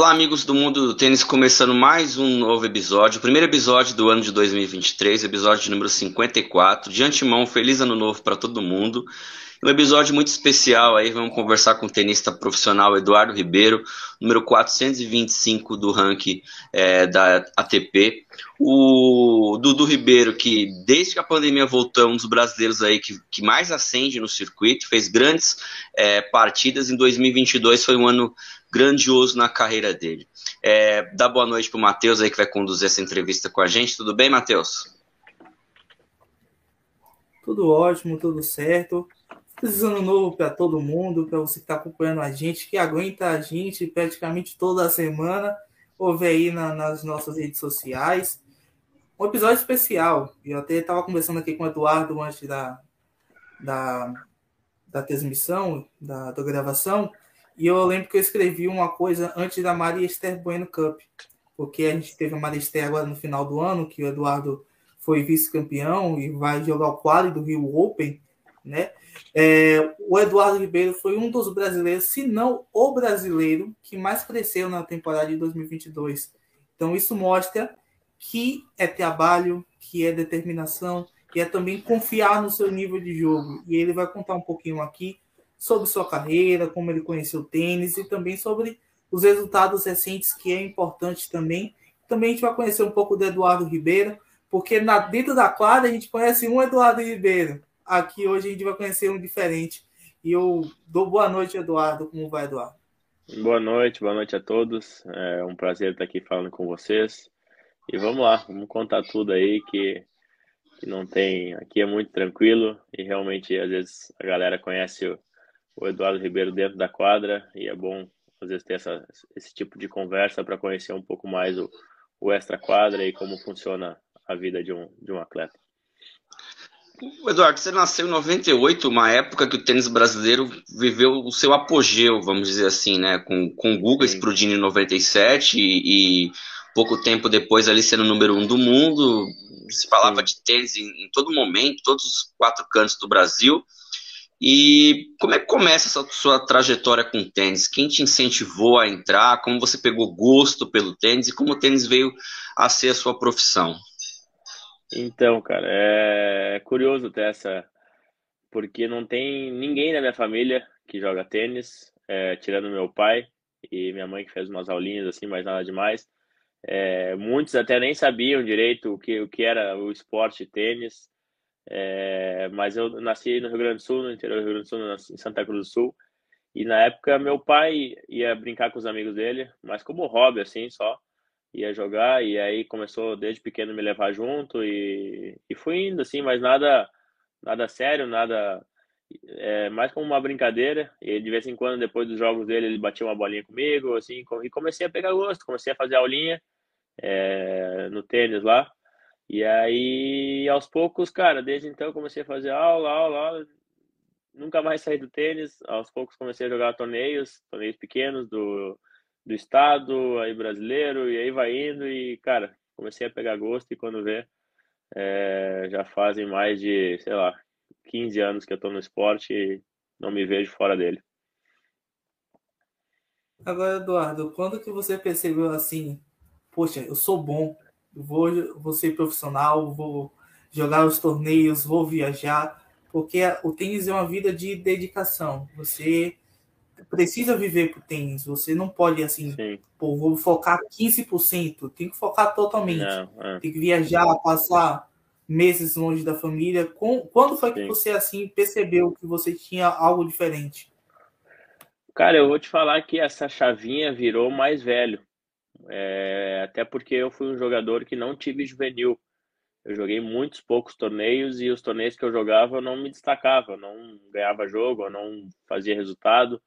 Olá, amigos do mundo do tênis, começando mais um novo episódio, o primeiro episódio do ano de 2023, episódio número 54. De antemão, feliz ano novo para todo mundo. Um episódio muito especial aí, vamos conversar com o tenista profissional Eduardo Ribeiro, número 425 do ranking é, da ATP. O Dudu Ribeiro, que desde que a pandemia voltou, um dos brasileiros aí que, que mais acende no circuito, fez grandes é, partidas. Em 2022 foi um ano grandioso na carreira dele. É, dá boa noite para o Matheus aí que vai conduzir essa entrevista com a gente. Tudo bem, Matheus? Tudo ótimo, tudo certo. Feliz ano novo para todo mundo, para você que está acompanhando a gente, que aguenta a gente praticamente toda semana, ou vê aí na, nas nossas redes sociais. Um episódio especial. Eu até estava conversando aqui com o Eduardo antes da, da, da transmissão, da, da gravação, e eu lembro que eu escrevi uma coisa antes da Maria Esther Bueno Cup, porque a gente teve a Maria Esther agora no final do ano, que o Eduardo foi vice-campeão e vai jogar o quadro do Rio Open, né? É, o Eduardo Ribeiro foi um dos brasileiros, se não o brasileiro, que mais cresceu na temporada de 2022. Então, isso mostra que é trabalho, que é determinação, e é também confiar no seu nível de jogo. E ele vai contar um pouquinho aqui sobre sua carreira, como ele conheceu o tênis e também sobre os resultados recentes, que é importante também. Também a gente vai conhecer um pouco do Eduardo Ribeiro, porque na, dentro da quadra a gente conhece um Eduardo Ribeiro, Aqui hoje a gente vai conhecer um diferente. E eu dou boa noite, Eduardo. Como vai, Eduardo? Boa noite, boa noite a todos. É um prazer estar aqui falando com vocês. E vamos lá, vamos contar tudo aí que, que não tem. Aqui é muito tranquilo e realmente às vezes a galera conhece o, o Eduardo Ribeiro dentro da quadra e é bom às vezes ter essa, esse tipo de conversa para conhecer um pouco mais o, o extra quadra e como funciona a vida de um, de um atleta. Eduardo, você nasceu em 98, uma época que o tênis brasileiro viveu o seu apogeu, vamos dizer assim, né? Com, com o Guga explodindo em 97 e, e pouco tempo depois ali sendo o número um do mundo. Se falava Sim. de tênis em, em, todo momento, todos os quatro cantos do Brasil. E como é que começa essa sua trajetória com o tênis? Quem te incentivou a entrar? Como você pegou gosto pelo tênis e como o tênis veio a ser a sua profissão? Então, cara, é curioso ter essa, porque não tem ninguém na minha família que joga tênis, é, tirando meu pai e minha mãe que fez umas aulinhas assim, mas nada demais. É, muitos até nem sabiam direito o que, o que era o esporte tênis, é, mas eu nasci no Rio Grande do Sul, no interior do Rio Grande do Sul, em Santa Cruz do Sul, e na época meu pai ia brincar com os amigos dele, mas como hobby assim só ia jogar e aí começou desde pequeno me levar junto e, e fui indo assim, mas nada nada sério, nada é, mais como uma brincadeira e de vez em quando depois dos jogos dele ele batia uma bolinha comigo assim e comecei a pegar gosto, comecei a fazer aulinha é, no tênis lá e aí aos poucos, cara, desde então comecei a fazer aula, aula, aula nunca mais saí do tênis, aos poucos comecei a jogar torneios, torneios pequenos do do estado, aí brasileiro, e aí vai indo e, cara, comecei a pegar gosto e quando vê, é, já fazem mais de, sei lá, 15 anos que eu tô no esporte e não me vejo fora dele. Agora, Eduardo, quando que você percebeu assim, poxa, eu sou bom, vou, vou ser profissional, vou jogar os torneios, vou viajar, porque o tênis é uma vida de dedicação. Você precisa viver pro tênis. Você não pode, assim, pô, vou focar 15%. Tem que focar totalmente. Não, é. Tem que viajar, passar meses longe da família. Quando foi que Sim. você, assim, percebeu que você tinha algo diferente? Cara, eu vou te falar que essa chavinha virou mais velho. É, até porque eu fui um jogador que não tive juvenil. Eu joguei muitos poucos torneios e os torneios que eu jogava eu não me destacava, não ganhava jogo, eu não fazia resultado.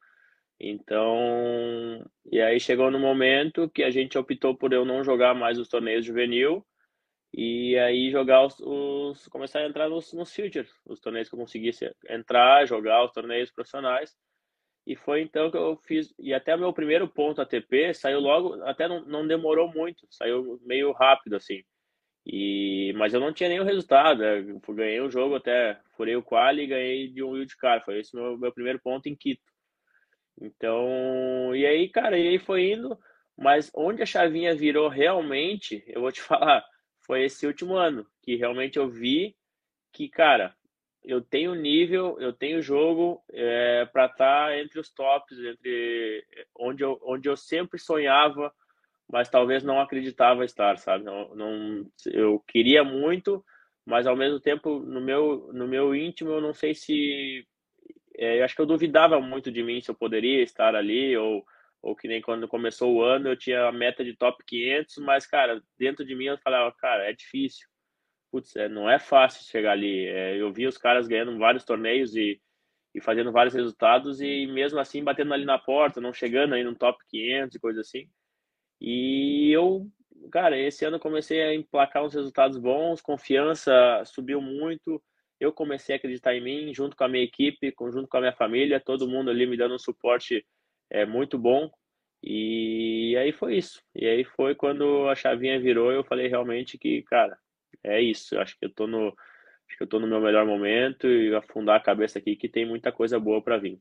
Então, e aí chegou no momento que a gente optou por eu não jogar mais os torneios juvenil e aí jogar os, os começar a entrar nos, nos futures, os torneios que eu conseguisse entrar, jogar os torneios profissionais. E foi então que eu fiz, e até meu primeiro ponto ATP saiu logo, até não, não demorou muito, saiu meio rápido assim. E, mas eu não tinha nenhum resultado, eu ganhei o jogo até, furei o quali e ganhei de um wildcard, foi esse meu, meu primeiro ponto em Quito. Então, e aí, cara, e aí foi indo. Mas onde a chavinha virou realmente, eu vou te falar, foi esse último ano, que realmente eu vi que, cara, eu tenho nível, eu tenho jogo é, para estar tá entre os tops, entre onde eu, onde eu sempre sonhava, mas talvez não acreditava estar, sabe? Não, não, eu queria muito, mas ao mesmo tempo no meu no meu íntimo eu não sei se é, eu acho que eu duvidava muito de mim se eu poderia estar ali ou ou que nem quando começou o ano eu tinha a meta de top 500, mas cara dentro de mim eu falava cara é difícil, putz, é, não é fácil chegar ali. É, eu vi os caras ganhando vários torneios e e fazendo vários resultados e mesmo assim batendo ali na porta, não chegando aí no top 500 e coisa assim. E eu cara, esse ano comecei a emplacar uns resultados bons, confiança subiu muito. Eu comecei a acreditar em mim, junto com a minha equipe, junto com a minha família, todo mundo ali me dando um suporte é, muito bom. E aí foi isso. E aí foi quando a chavinha virou, eu falei realmente que, cara, é isso. Eu acho que eu tô no, acho que eu tô no meu melhor momento e afundar a cabeça aqui que tem muita coisa boa para vir.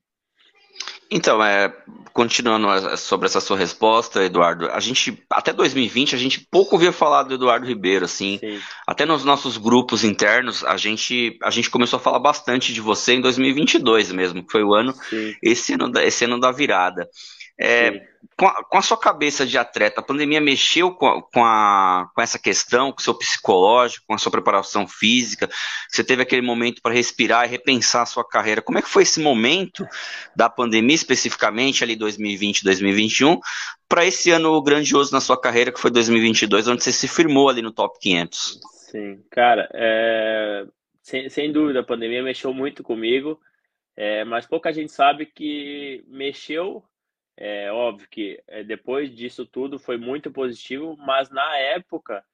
Então, é, continuando sobre essa sua resposta, Eduardo, a gente, até 2020, a gente pouco ouvia falar do Eduardo Ribeiro, assim, Sim. até nos nossos grupos internos, a gente, a gente começou a falar bastante de você em 2022 mesmo, que foi o ano, esse ano, esse ano da virada. É, com, a, com, a, sua cabeça de atleta, a pandemia mexeu com, a, com, a, com essa questão, com o seu psicológico, com a sua preparação física? Você teve aquele momento para respirar e repensar a sua carreira. Como é que foi esse momento da pandemia, especificamente ali 2020, 2021, para esse ano grandioso na sua carreira, que foi 2022, onde você se firmou ali no top 500? Sim, cara, é... sem, sem dúvida, a pandemia mexeu muito comigo. É, mas pouca gente sabe que mexeu é óbvio que é, depois disso tudo foi muito positivo, mas na época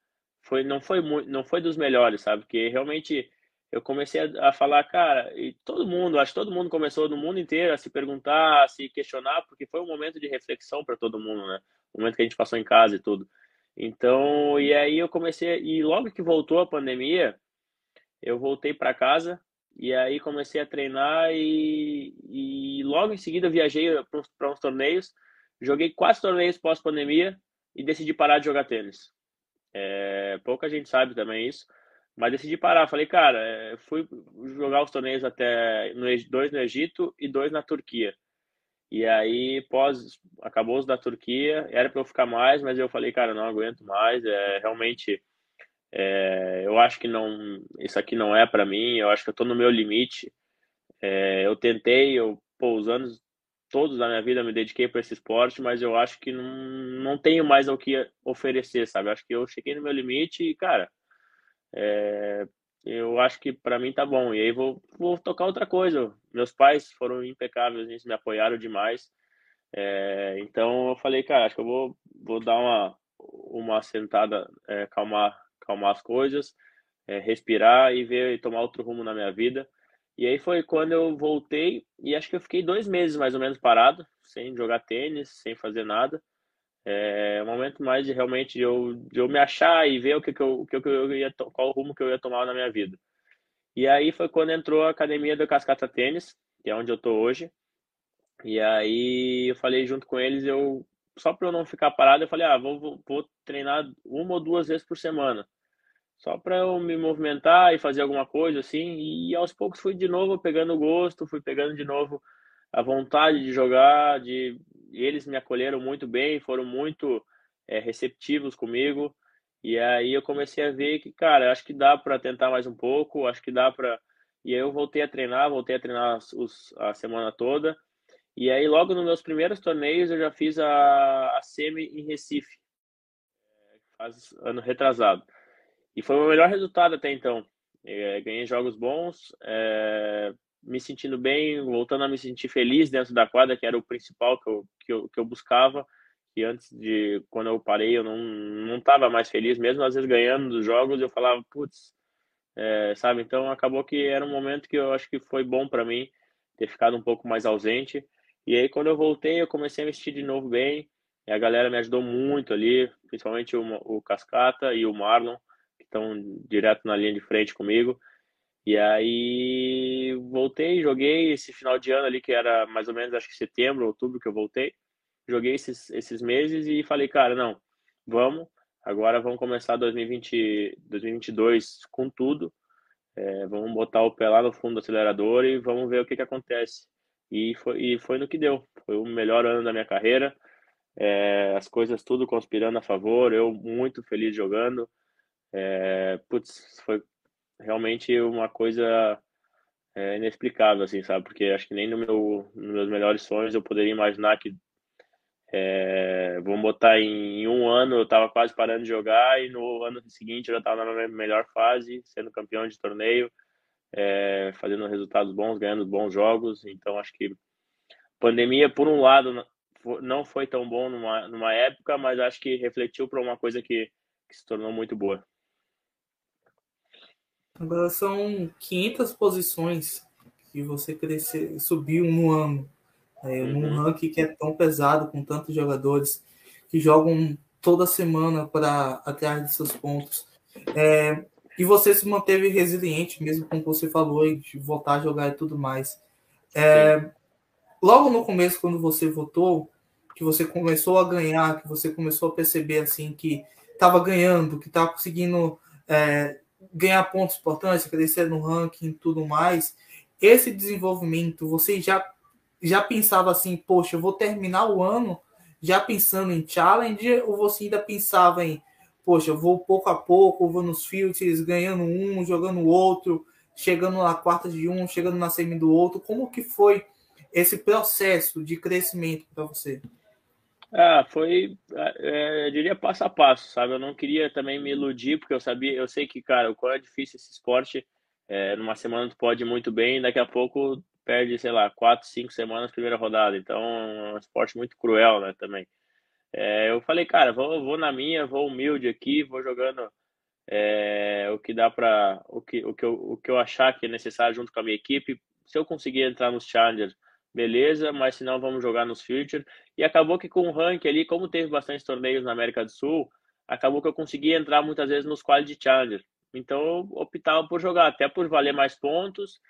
foi não foi muito, não foi dos melhores, sabe? Porque realmente eu comecei a, a, falar, cara, e todo mundo, acho que todo mundo começou no mundo inteiro a se perguntar, a se questionar, porque foi um momento de reflexão para todo mundo, né? O momento que a gente passou em casa e tudo. Então, e aí eu comecei, e logo que voltou a pandemia, eu voltei para casa e aí comecei a treinar e, e logo em seguida viajei para uns torneios. Joguei quatro torneios pós-pandemia e decidi parar de jogar tênis. É, pouca gente sabe também isso, mas decidi parar. Falei, cara, é, fui jogar os torneios até no, dois no Egito e dois na Turquia. E aí, pós, acabou os da Turquia, era para eu ficar mais, mas eu falei, cara, não aguento mais. É, realmente é, eu acho que não, isso aqui não é para mim. Eu acho que eu estou no meu limite. É, eu tentei, eu, pô, os anos todos da minha vida me dediquei para esse esporte, mas eu acho que não, não tenho mais o que oferecer, sabe? Eu acho que eu cheguei no meu limite e, cara, é, eu acho que para mim tá bom. E aí vou, vou tocar outra coisa. Meus pais foram impecáveis, eles me apoiaram demais. É, então eu falei, cara, acho que eu vou, vou dar uma, uma sentada, é, calmar acalmar as coisas, é, respirar e ver e tomar outro rumo na minha vida. E aí foi quando eu voltei e acho que eu fiquei dois meses mais ou menos parado, sem jogar tênis, sem fazer nada. É um momento mais de realmente eu, de eu me achar e ver o que, que, eu, o que, que eu ia qual o rumo que eu ia tomar na minha vida. E aí foi quando entrou a academia do Cascata Tênis, que é onde eu tô hoje. E aí eu falei junto com eles, eu só para eu não ficar parado, eu falei, ah, vou, vou, vou treinar uma ou duas vezes por semana só para eu me movimentar e fazer alguma coisa assim. E aos poucos fui de novo pegando gosto, fui pegando de novo a vontade de jogar. De eles me acolheram muito bem, foram muito é, receptivos comigo. E aí eu comecei a ver que, cara, acho que dá para tentar mais um pouco, acho que dá para. E aí eu voltei a treinar, voltei a treinar os, a semana toda. E aí logo nos meus primeiros torneios eu já fiz a, a semi em Recife, é, faz ano retrasado. E foi o meu melhor resultado até então. É, ganhei jogos bons, é, me sentindo bem, voltando a me sentir feliz dentro da quadra, que era o principal que eu, que eu, que eu buscava. E antes de, quando eu parei, eu não não mais feliz, mesmo às vezes ganhando dos jogos, eu falava, putz, é, sabe? Então acabou que era um momento que eu acho que foi bom para mim ter ficado um pouco mais ausente. E aí quando eu voltei, eu comecei a me sentir de novo bem. E a galera me ajudou muito ali, principalmente o, o Cascata e o Marlon estão direto na linha de frente comigo. E aí voltei, joguei esse final de ano ali, que era mais ou menos acho que setembro, outubro que eu voltei. joguei esses, esses meses e falei, cara, não, vamos, agora vamos começar 2020, 2022 com tudo, é, vamos botar o pé lá no fundo do acelerador e vamos ver o que, que acontece. E foi, e foi no que deu, foi o melhor ano da minha carreira, é, as coisas tudo conspirando a favor, eu muito feliz jogando, é, putz, foi realmente uma coisa é, inexplicável, assim, sabe? Porque acho que nem no meu, nos meus melhores sonhos eu poderia imaginar que é, vamos botar em, em, um ano eu estava quase parando de jogar e no ano seguinte eu já estava na minha melhor fase, sendo campeão de torneio, é, fazendo resultados bons, ganhando bons jogos. Então acho que pandemia, por um lado, não foi tão bom numa, numa época, mas acho que refletiu para uma coisa que, que se tornou muito boa. Agora são 500 posições que você crescer, subiu no ano. É, uhum. Num ranking que é tão pesado, com tantos jogadores que jogam toda semana para atrás de seus pontos. É, e você se manteve resiliente, mesmo como você falou, de voltar a jogar e tudo mais. É, logo no começo, quando você votou, que você começou a ganhar, que você começou a perceber assim que estava ganhando, que estava conseguindo é, ganhar pontos importantes, crescer no ranking e tudo mais, esse desenvolvimento, você já, já pensava assim, poxa, eu vou terminar o ano já pensando em challenge, ou você ainda pensava em, poxa, eu vou pouco a pouco, vou nos filters, ganhando um, jogando outro, chegando na quarta de um, chegando na semi do outro, como que foi esse processo de crescimento para você? Ah, foi, é, eu diria passo a passo, sabe? Eu não queria também me iludir, porque eu sabia, eu sei que, cara, o qual é difícil esse esporte. É, numa semana tu pode ir muito bem, daqui a pouco perde, sei lá, quatro, cinco semanas primeira rodada. Então, é um esporte muito cruel, né, também. É, eu falei, cara, vou, vou na minha, vou humilde aqui, vou jogando é, o que dá para o que, o, que eu, o que eu achar que é necessário junto com a minha equipe. Se eu conseguir entrar nos challengers, beleza, mas se não, vamos jogar nos Future. E acabou que com o rank ali, como teve bastante torneios na América do Sul, acabou que eu consegui entrar muitas vezes nos Quality Challenger. Então eu optava por jogar, até por valer mais pontos.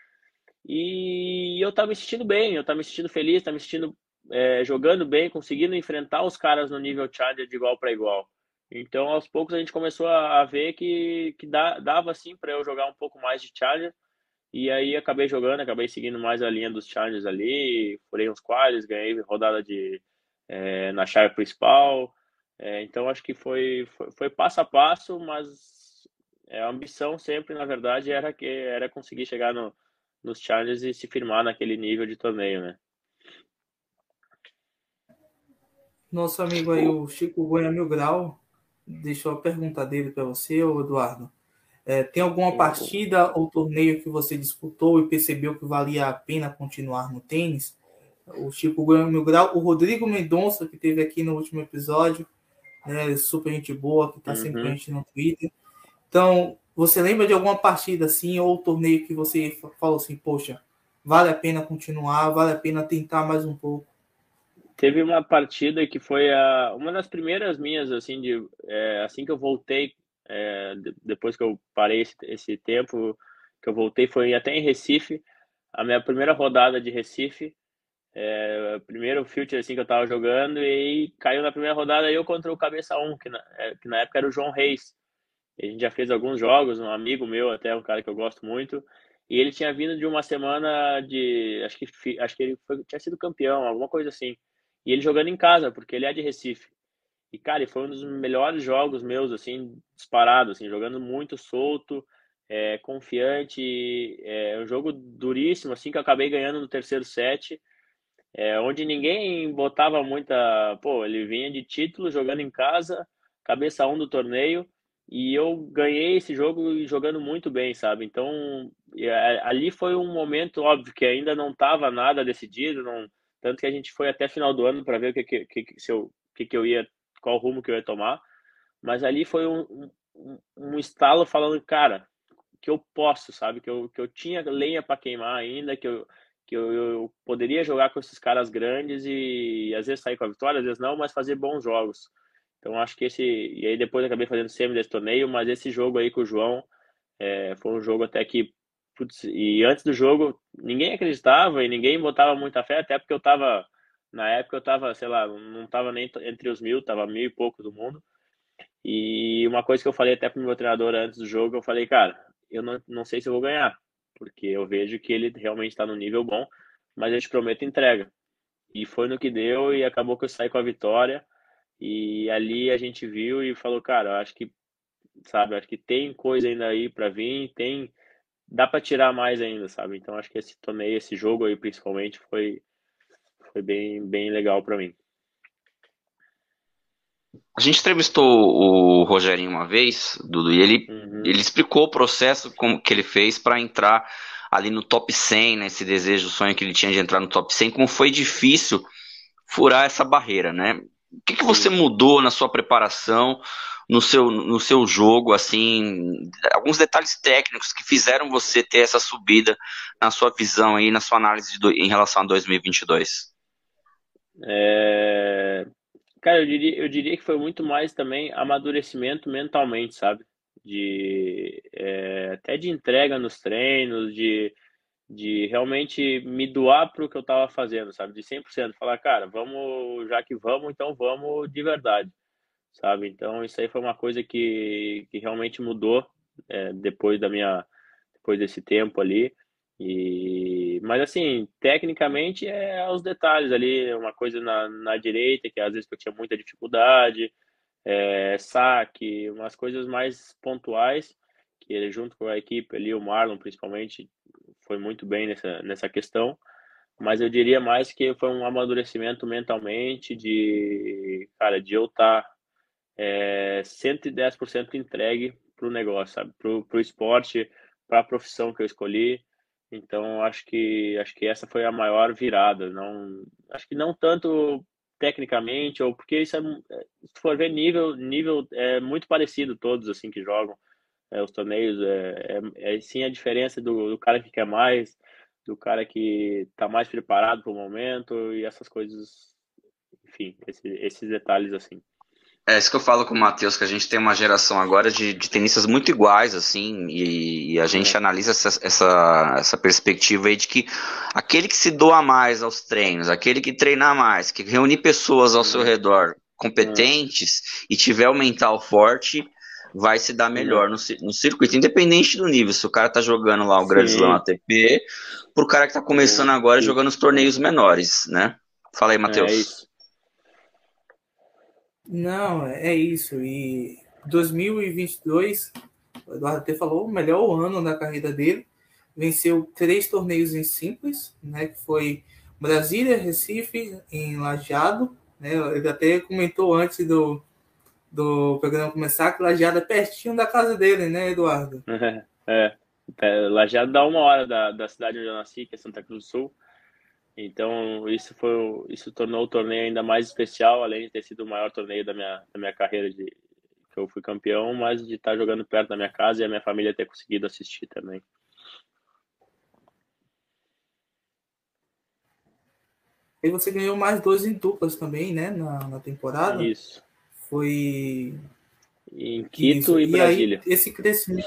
E eu tava me sentindo bem, eu tava me sentindo feliz, tava me sentindo é, jogando bem, conseguindo enfrentar os caras no nível Challenger de igual para igual. Então, aos poucos, a gente começou a, ver que, que dá, dava sim para eu jogar um pouco mais de Challenger e aí acabei jogando, acabei seguindo mais a linha dos challenges ali, furei uns quales, ganhei rodada de é, na chave principal. É, então acho que foi, foi, foi, passo a passo, mas é, a ambição sempre, na verdade, era que era conseguir chegar no, nos challenges e se firmar naquele nível de torneio, né? Nosso amigo aí, o Chico Goiânia Mil Grau, deixou a pergunta dele para você, Eduardo. É, tem alguma partida ou torneio que você disputou e percebeu que valia a pena continuar no tênis? O Chico Mil Grau, o Rodrigo Mendonça, que teve aqui no último episódio, né, super gente boa, que está uhum. sempre com a gente no Twitter. Então, você lembra de alguma partida assim, ou torneio que você falou assim, poxa, vale a pena continuar, vale a pena tentar mais um pouco? Teve uma partida que foi a, uma das primeiras minhas, assim, de, é, assim que eu voltei é, depois que eu parei esse, esse tempo, que eu voltei, foi até em Recife, a minha primeira rodada de Recife, é, primeiro future assim que eu tava jogando e caiu na primeira rodada eu contra o cabeça 1, que na, é, que na época era o João Reis. A gente já fez alguns jogos, um amigo meu até, um cara que eu gosto muito, e ele tinha vindo de uma semana de, acho que acho que ele foi, tinha sido campeão, alguma coisa assim. E ele jogando em casa, porque ele é de Recife. E, cara, foi um dos melhores jogos meus, assim, disparado, assim, jogando muito solto, é, confiante. É um jogo duríssimo, assim, que eu acabei ganhando no terceiro set, é, onde ninguém botava muita. Pô, ele vinha de título, jogando em casa, cabeça um do torneio, e eu ganhei esse jogo jogando muito bem, sabe? Então, ali foi um momento, óbvio, que ainda não estava nada decidido, não, tanto que a gente foi até final do ano para ver o que, que, que, se eu, que, que eu ia qual rumo que eu ia tomar, mas ali foi um, um, um estalo falando, cara, que eu posso, sabe? Que eu, que eu tinha lenha para queimar ainda, que eu, que eu, eu, poderia jogar com esses caras grandes e, às vezes sair com a vitória, às vezes não, mas fazer bons jogos. Então acho que esse. E aí depois acabei fazendo semi desse torneio, mas esse jogo aí com o João é, foi um jogo até que. Putz, e antes do jogo, ninguém acreditava e ninguém botava muita fé, até porque eu tava Na época eu tava, sei lá, não tava nem entre os mil, tava mil e pouco do mundo. E uma coisa que eu falei até pro meu treinador antes do jogo, eu falei, cara, eu não, não sei se eu vou ganhar, porque eu vejo que ele realmente está no nível bom, mas eu te prometo entrega. E foi no que deu e acabou que eu saí com a vitória. E ali a gente viu e falou, cara, acho que, sabe, acho que tem coisa ainda aí para vir, tem dá para tirar mais ainda, sabe? Então acho que esse torneio, esse jogo aí principalmente foi foi bem bem legal para mim. A gente entrevistou o Rogerinho uma vez, Dudu, e ele, uhum. ele explicou o processo como, que ele fez para entrar ali no top 100, né, esse desejo, o sonho que ele tinha de entrar no top 100, como foi difícil furar essa barreira, né? O que, que você mudou na sua preparação, no seu, no seu jogo, assim, alguns detalhes técnicos que fizeram você ter essa subida na sua visão aí, na sua análise do, em relação a 2022? É... Cara, eu diria, eu diria que foi muito mais também amadurecimento mentalmente, sabe? De, é, até de entrega nos treinos, de de realmente me doar para o que eu estava fazendo, sabe? De 100%. Falar, cara, vamos, já que vamos, então vamos de verdade, sabe? Então, isso aí foi uma coisa que, que realmente mudou é, depois da minha, depois desse tempo ali. E, mas assim, tecnicamente é os detalhes ali, uma coisa na, na direita, que às vezes eu tinha muita dificuldade, é, saque, umas coisas mais pontuais, que junto com a equipe ali, o Marlon principalmente, foi muito bem nessa, nessa questão, mas eu diria mais que foi um amadurecimento mentalmente de, cara, de eu estar tá, é, 110% entregue para o negócio, sabe? Para o esporte, para a profissão que eu escolhi. Então, acho que acho que essa foi a maior virada. Não, acho que não tanto tecnicamente, ou porque isso é, se for ver nível, nível é muito parecido todos assim que jogam é, os torneios, é, é, é, sim a diferença do, do, cara que quer mais, do cara que está mais preparado para o momento e essas coisas, enfim, esse, esses detalhes assim. É isso que eu falo com o Matheus, que a gente tem uma geração agora de, de tenistas muito iguais, assim, e, e a gente é. analisa essa, essa, essa perspectiva aí de que aquele que se doa mais aos treinos, aquele que treina mais, que reúne pessoas ao seu redor competentes é. e tiver o mental forte, vai se dar melhor no, no circuito, independente do nível. Se o cara tá jogando lá o Grand Slam ATP, pro cara que tá começando agora jogando os torneios menores, né? Fala aí, Matheus. É isso. Não, é isso. E 2022, o Eduardo até falou, o melhor ano da carreira dele. Venceu três torneios em simples, né? Que foi Brasília, Recife, em Lajeado. Né, ele até comentou antes do, do programa começar, que Lajeado é pertinho da casa dele, né, Eduardo? É, é. Lajeado dá uma hora da, da cidade onde eu nasci, que é Santa Cruz do Sul. Então, isso foi isso tornou o torneio ainda mais especial, além de ter sido o maior torneio da minha, da minha carreira de que eu fui campeão, mas de estar jogando perto da minha casa e a minha família ter conseguido assistir também. E você ganhou mais dois em duplas também, né, na, na temporada? Isso. Foi em Quito Isso. e Brasília. E aí, esse crescimento.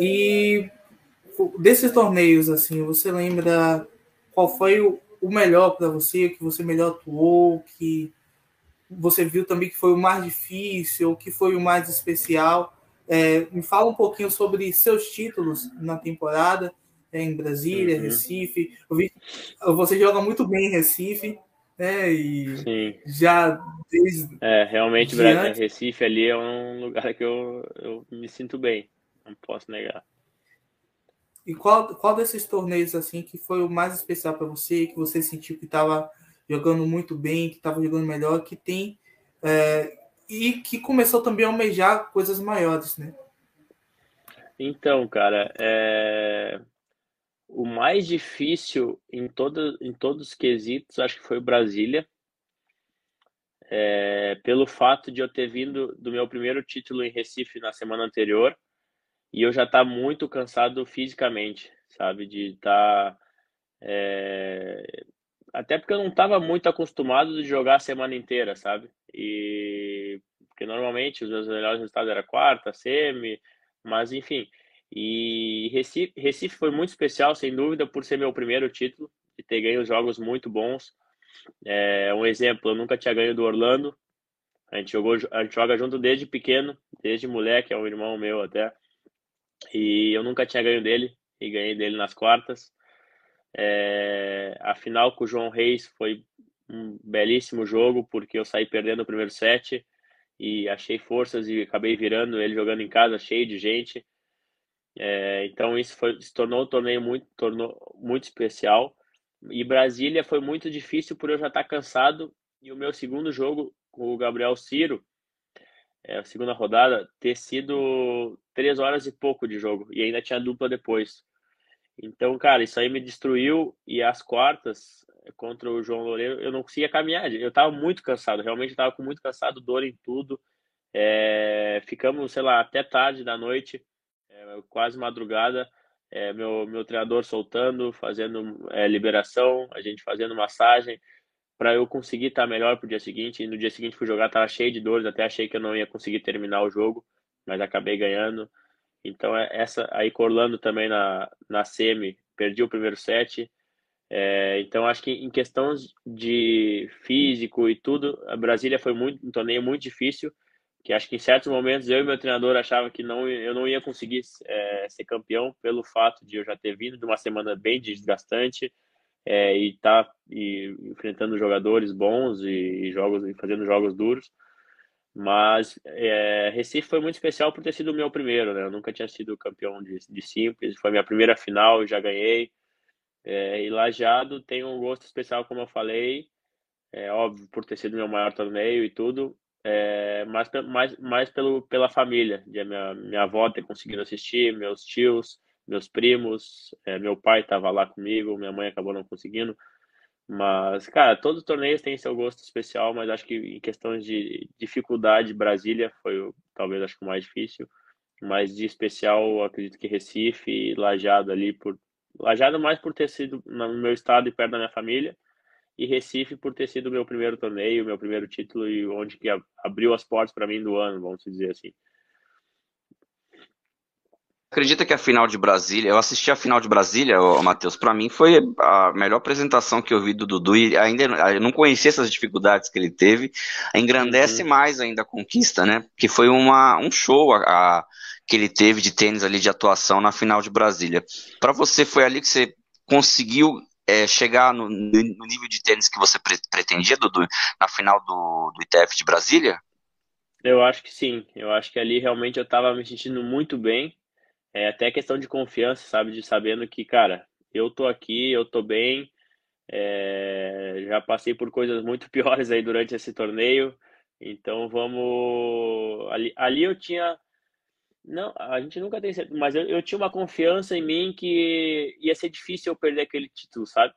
E desses torneios, assim, você lembra qual foi o, o melhor para você, que você melhor atuou, que você viu também que foi o mais difícil, que foi o mais especial? É, me fala um pouquinho sobre seus títulos na temporada é, em Brasília, uhum. Recife. Eu vi, você joga muito bem em Recife né? E Sim. já desde. É, realmente, diante... Recife ali é um lugar que eu, eu me sinto bem, não posso negar. E qual, qual desses torneios assim que foi o mais especial para você, que você sentiu que estava jogando muito bem, que estava jogando melhor, que tem é, e que começou também a almejar coisas maiores, né? Então, cara, é o mais difícil em, todo, em todos os quesitos, acho que foi Brasília. É, pelo fato de eu ter vindo do meu primeiro título em Recife na semana anterior e eu já estar tá muito cansado fisicamente, sabe? De estar. Tá, é, até porque eu não estava muito acostumado de jogar a semana inteira, sabe? E porque normalmente os meus melhores resultados eram quarta, semi, mas enfim. E Recife, Recife foi muito especial, sem dúvida, por ser meu primeiro título. ter ganho jogos muito bons. É, um exemplo, eu nunca tinha ganho do Orlando. A gente, jogou, a gente joga junto desde pequeno, desde moleque, é um irmão meu até. E eu nunca tinha ganho dele, e ganhei dele nas quartas. É, a final com o João Reis foi um belíssimo jogo, porque eu saí perdendo o primeiro set e achei forças e acabei virando ele jogando em casa, cheio de gente. É, então isso foi, se tornou um torneio muito, tornou muito especial. E Brasília foi muito difícil por eu já estar cansado. E o meu segundo jogo com o Gabriel Ciro, é, a segunda rodada, ter sido três horas e pouco de jogo. E ainda tinha dupla depois. Então, cara, isso aí me destruiu. E as quartas contra o João Loureiro, eu não conseguia caminhar. Eu tava muito cansado, realmente estava com muito cansado, dor em tudo. É, ficamos, sei lá, até tarde da noite, é, quase madrugada. É, meu, meu treinador soltando, fazendo é, liberação, a gente fazendo massagem, para eu conseguir estar tá melhor pro dia seguinte. E no dia seguinte fui jogar, tava cheio de dores, até achei que eu não ia conseguir terminar o jogo, mas acabei ganhando. Então, é essa aí Orlando também na, na semi, perdi o primeiro set. É, então, acho que em questões de físico e tudo, a Brasília foi muito, um torneio muito difícil, que acho que em certos momentos eu e meu treinador achavam que não, eu não ia conseguir é, ser campeão pelo fato de eu já ter vindo de uma semana bem desgastante é, e tá, e, enfrentando jogadores bons e, e, jogos e fazendo jogos duros. Mas é, Recife foi muito especial por ter sido o meu primeiro, né? Eu nunca tinha sido campeão de, de simples, foi minha primeira final, já ganhei. É, e Lajeado tem um gosto especial, como eu falei, é óbvio, por ter sido meu maior torneio e tudo, é, mas mais, mais pelo, pela família, de minha, minha avó ter conseguido assistir, meus tios, meus primos, é, meu pai estava lá comigo, minha mãe acabou não conseguindo, mas, cara, todos os torneios têm seu gosto especial, mas acho que em questões de dificuldade, Brasília foi talvez acho que o mais difícil. Mas de especial, acredito que Recife Lajado ali, por Lajado mais por ter sido no meu estado e perto da minha família, e Recife por ter sido meu primeiro torneio, meu primeiro título e onde que abriu as portas para mim do ano, vamos dizer assim. Acredita que a final de Brasília, eu assisti a final de Brasília, Matheus, para mim foi a melhor apresentação que eu vi do Dudu e ainda eu não conhecia essas dificuldades que ele teve, engrandece uhum. mais ainda a conquista, né? Que foi uma, um show a, a, que ele teve de tênis ali de atuação na final de Brasília. Para você foi ali que você conseguiu é, chegar no, no, nível de tênis que você pre pretendia, Dudu, na final do, do ITF de Brasília? Eu acho que sim. Eu acho que ali realmente eu estava me sentindo muito bem é até questão de confiança, sabe? De sabendo que, cara, eu tô aqui, eu tô bem, é, já passei por coisas muito piores aí durante esse torneio, então vamos. Ali, ali eu tinha. Não, a gente nunca tem certeza, mas eu, eu tinha uma confiança em mim que ia ser difícil eu perder aquele título, sabe?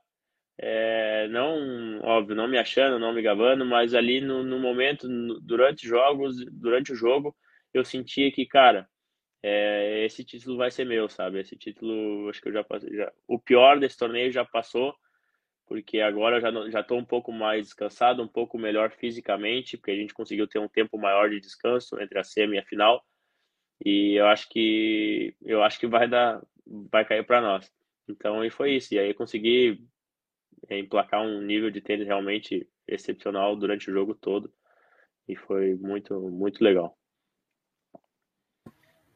É, não, óbvio, não me achando, não me gabando, mas ali no, no momento, no, durante jogos, durante o jogo, eu sentia que, cara, é, esse título vai ser meu, sabe? Esse título, acho que eu já passei. Já, o pior desse torneio já passou, porque agora eu já, já tô um pouco mais descansado, um pouco melhor fisicamente, porque a gente conseguiu ter um tempo maior de descanso entre a semi e a final. E eu acho que eu acho que vai dar, vai cair para nós. Então, e foi isso. E aí consegui é, emplacar um nível de tênis realmente excepcional durante o jogo todo. E foi muito, muito legal.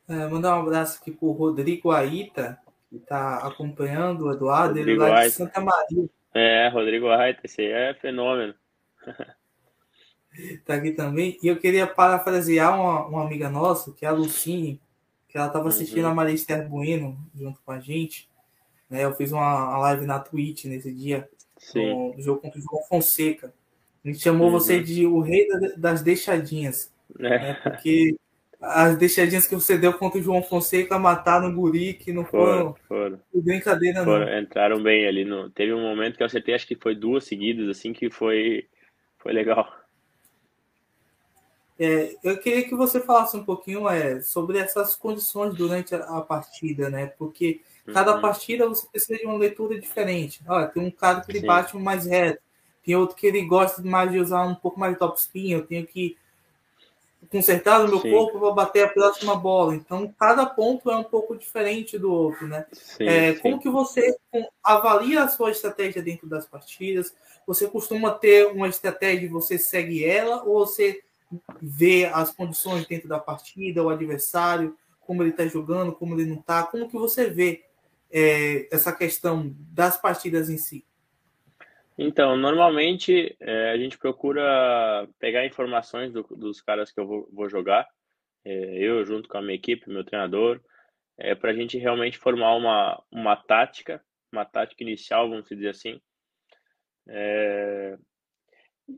É, mandar um abraço aqui pro Rodrigo Aita, que está acompanhando o Eduardo, Rodrigo ele lá Aita. de Santa Maria. É, Rodrigo Aita, esse aí é fenômeno. tá aqui também. E eu queria parafrasear uma, uma amiga nossa, que é a Lucine, que ela estava assistindo uhum. a Maria Esther Bueno junto com a gente. Né? Eu fiz uma, live na Twitch nesse dia, no, no jogo contra o João Fonseca. A gente chamou uhum. você de o rei das deixadinhas. É. Né? Porque as deixadinhas que você deu contra o João Fonseca mataram o Guri, que não foram, foram, foram. brincadeira, foram, não. Entraram bem ali. No, teve um momento que eu acertei, acho que foi duas seguidas, assim, que foi, foi legal. É, eu queria que você falasse um pouquinho é, sobre essas condições durante a, a partida, né? Porque cada uhum. partida você precisa de uma leitura diferente. Olha, tem um cara que ele Sim. bate mais reto, tem outro que ele gosta mais de usar um pouco mais de top spin, eu tenho que consertar no meu Sim. corpo para bater a próxima bola. Então, cada ponto é um pouco diferente do outro, né? Sim, é, como que você avalia a sua estratégia dentro das partidas? Você costuma ter uma estratégia e você segue ela ou você vê as condições dentro da partida, o adversário, como ele está jogando, como ele não está? Como que você vê é, essa questão das partidas em si? Então, normalmente é, a gente procura pegar informações do, dos caras que eu vou, vou jogar, é, eu junto com a minha equipe, meu treinador, é, para a gente realmente formar uma, uma tática, uma tática inicial, vamos dizer assim. É,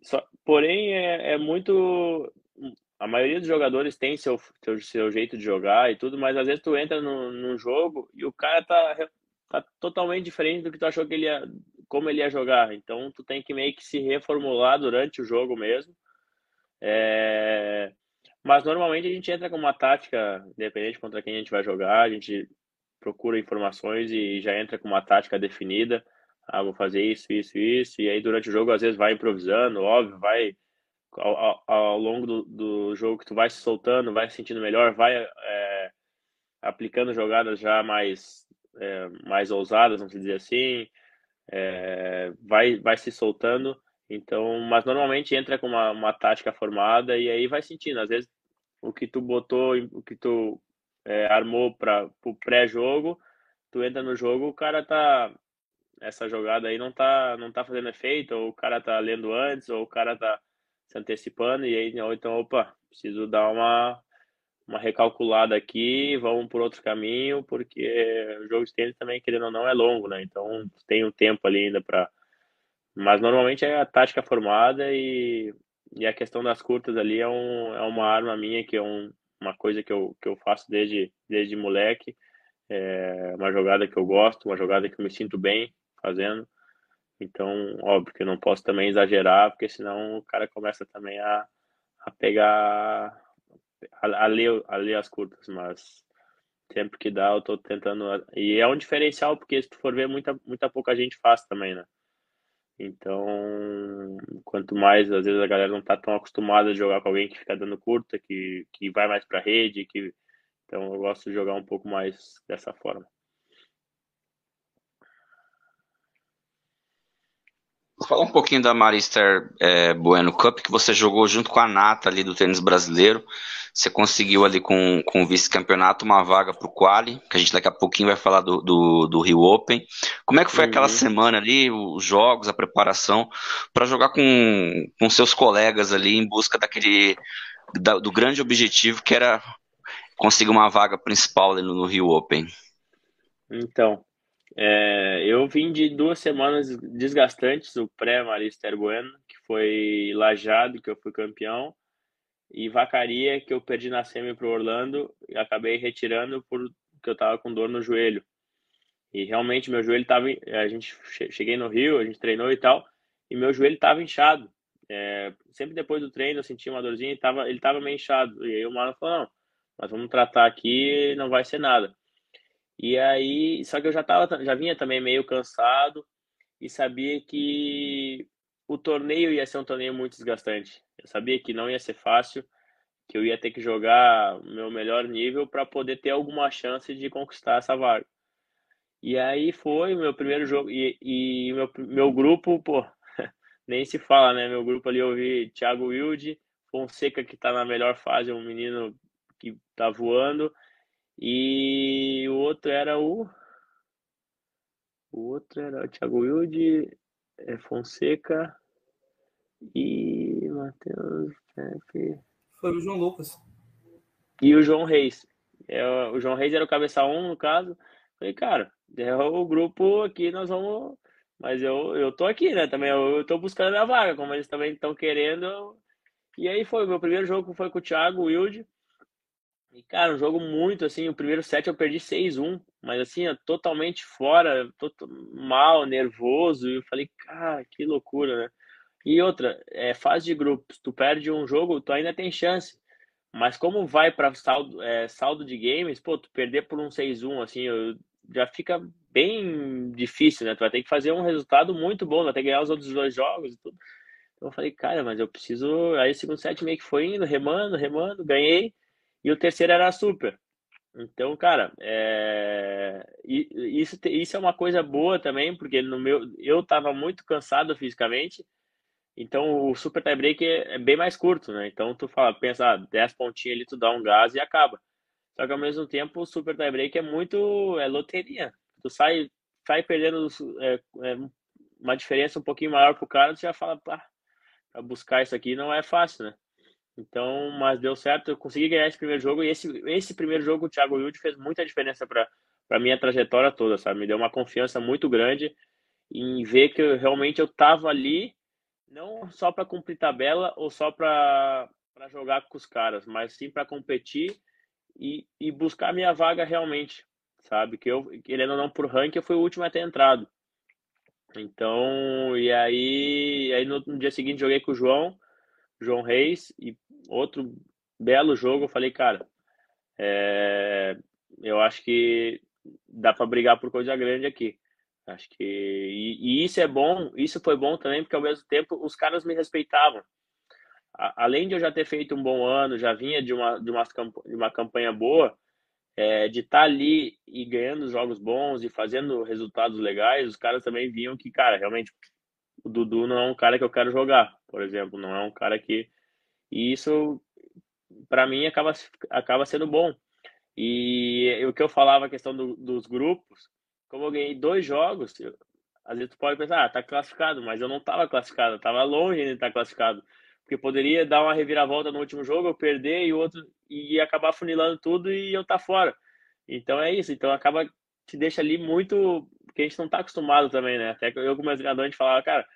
só, porém, é, é, muito. A maioria dos jogadores tem seu, seu, seu, jeito de jogar e tudo, mas às vezes tu entra no jogo e o cara tá, tá totalmente diferente do que tu achou que ele ia, como ele ia jogar. Então, tu tem que meio que se reformular durante o jogo mesmo. É... Mas normalmente a gente entra com uma tática, independente contra quem a gente vai jogar, a gente procura informações e já entra com uma tática definida. Ah, vou fazer isso, isso, isso. E aí durante o jogo às vezes vai improvisando, óbvio, vai ao, ao, longo do, do, jogo que tu vai se soltando, vai se sentindo melhor, vai é, aplicando jogadas já mais, é, mais ousadas, vamos dizer assim é, vai, vai se soltando. Então, mas normalmente entra com uma, uma tática formada e aí vai sentindo. Às vezes o que tu botou, o que tu é, armou para o pré-jogo, tu entra no jogo, o cara tá essa jogada aí não tá não tá fazendo efeito, ou o cara tá lendo antes, ou o cara tá se antecipando e aí ou então, opa, preciso dar uma uma recalculada aqui, vamos por outro caminho, porque o jogo de também, querendo ou não, é longo, né? Então tem um tempo ali ainda para. Mas normalmente é a tática formada e, e a questão das curtas ali é, um, é uma arma minha, que é um, uma coisa que eu, que eu faço desde, desde moleque. É uma jogada que eu gosto, uma jogada que eu me sinto bem fazendo. Então, óbvio que eu não posso também exagerar, porque senão o cara começa também a, a pegar a, ler, a ler as curtas, mas sempre que dá eu tô tentando. E é um diferencial, porque se tu for ver, muita, muita pouca gente faz também, né? Então, quanto mais, às vezes a galera não tá tão acostumada a jogar com alguém que fica dando curta, que, que vai mais pra rede, que... Então eu gosto de jogar um pouco mais dessa forma. Fala um pouquinho da Marister é, Bueno Cup, que você jogou junto com a Nata ali do tênis brasileiro. Você conseguiu ali com, com o vice-campeonato uma vaga para o Quali, que a gente daqui a pouquinho vai falar do, do, do Rio Open. Como é que foi uhum. aquela semana ali, os jogos, a preparação, para jogar com, com seus colegas ali em busca daquele da, do grande objetivo que era conseguir uma vaga principal ali no, no Rio Open? Então, é, eu vim de duas semanas desgastantes, o pré-Marister Bueno, que foi Lajado, que eu fui campeão, e Vacaria, que eu perdi na semi para Orlando e acabei retirando porque eu estava com dor no joelho. E realmente meu joelho estava. A gente cheguei no Rio, a gente treinou e tal, e meu joelho estava inchado. É, sempre depois do treino eu sentia uma dorzinha e tava, ele estava meio inchado. E aí o Marlon falou: não, nós vamos tratar aqui, não vai ser nada. E aí, só que eu já tava, já vinha também meio cansado e sabia que o torneio ia ser um torneio muito desgastante. Eu sabia que não ia ser fácil, que eu ia ter que jogar meu melhor nível para poder ter alguma chance de conquistar essa vaga. E aí foi o meu primeiro jogo e, e meu, meu grupo, pô, nem se fala, né? Meu grupo ali eu vi Thiago Wilde, Fonseca que tá na melhor fase, um menino que tá voando, e o outro era o. O outro era o Thiago Wilde, é, Fonseca e Matheus. Foi o João Lucas. E o João Reis. É, o João Reis era o cabeça 1, no caso. Falei, cara, é o grupo aqui, nós vamos. Mas eu, eu tô aqui, né? Também eu, eu tô buscando a vaga, como eles também estão querendo. E aí foi, o meu primeiro jogo foi com o Thiago Wilde. E, cara, um jogo muito assim. O primeiro set eu perdi 6-1, mas assim, totalmente fora, mal, nervoso. E eu falei, cara, que loucura, né? E outra, é, fase de grupos, tu perde um jogo, tu ainda tem chance. Mas como vai para saldo, é, saldo de games, pô, tu perder por um 6-1, assim, eu, já fica bem difícil, né? Tu vai ter que fazer um resultado muito bom, vai ter que ganhar os outros dois jogos e tudo. Então eu falei, cara, mas eu preciso. Aí o segundo set meio que foi indo, remando, remando, ganhei. E o terceiro era super. Então, cara, é... isso, isso é uma coisa boa também, porque no meu, eu estava muito cansado fisicamente, então o super tie break é bem mais curto, né? Então tu fala, pensa, ah, 10 pontinhos ali, tu dá um gás e acaba. Só que ao mesmo tempo o super tie break é muito, é loteria. Tu sai, sai perdendo é, é uma diferença um pouquinho maior pro cara, tu já fala, pá, pra buscar isso aqui não é fácil, né? Então, mas deu certo, eu consegui ganhar esse primeiro jogo e esse, esse primeiro jogo o Thiago Wilde fez muita diferença para para minha trajetória toda, sabe? Me deu uma confiança muito grande em ver que eu, realmente eu tava ali não só para cumprir tabela ou só para jogar com os caras, mas sim para competir e, e buscar minha vaga realmente, sabe? Que eu, querendo ou não, por ranking, eu fui o último a ter entrado. Então, e aí, aí no, no dia seguinte joguei com o João, João Reis, e outro belo jogo. Eu falei, cara, é, eu acho que dá para brigar por coisa grande aqui. Acho que e, e, isso é bom, isso foi bom também porque ao mesmo tempo os caras me respeitavam. A, além de eu já ter feito um bom ano, já vinha de uma de uma, de uma campanha boa, é, de estar tá ali e ganhando jogos bons e fazendo resultados legais, os caras também viam que, cara, realmente o Dudu não é um cara que eu quero jogar, por exemplo, não é um cara que e isso para mim acaba acaba sendo bom. E o que eu falava a questão do, dos grupos, como eu ganhei dois jogos, às vezes tu pode pensar, ah, tá classificado, mas eu não estava classificado, tava longe de estar classificado, porque poderia dar uma reviravolta no último jogo, eu perder e outro e acabar funilando tudo e eu tá fora. Então é isso, então acaba te deixa ali muito, porque a gente não tá acostumado também, né? Até que eu como treinador a gente falava, cara,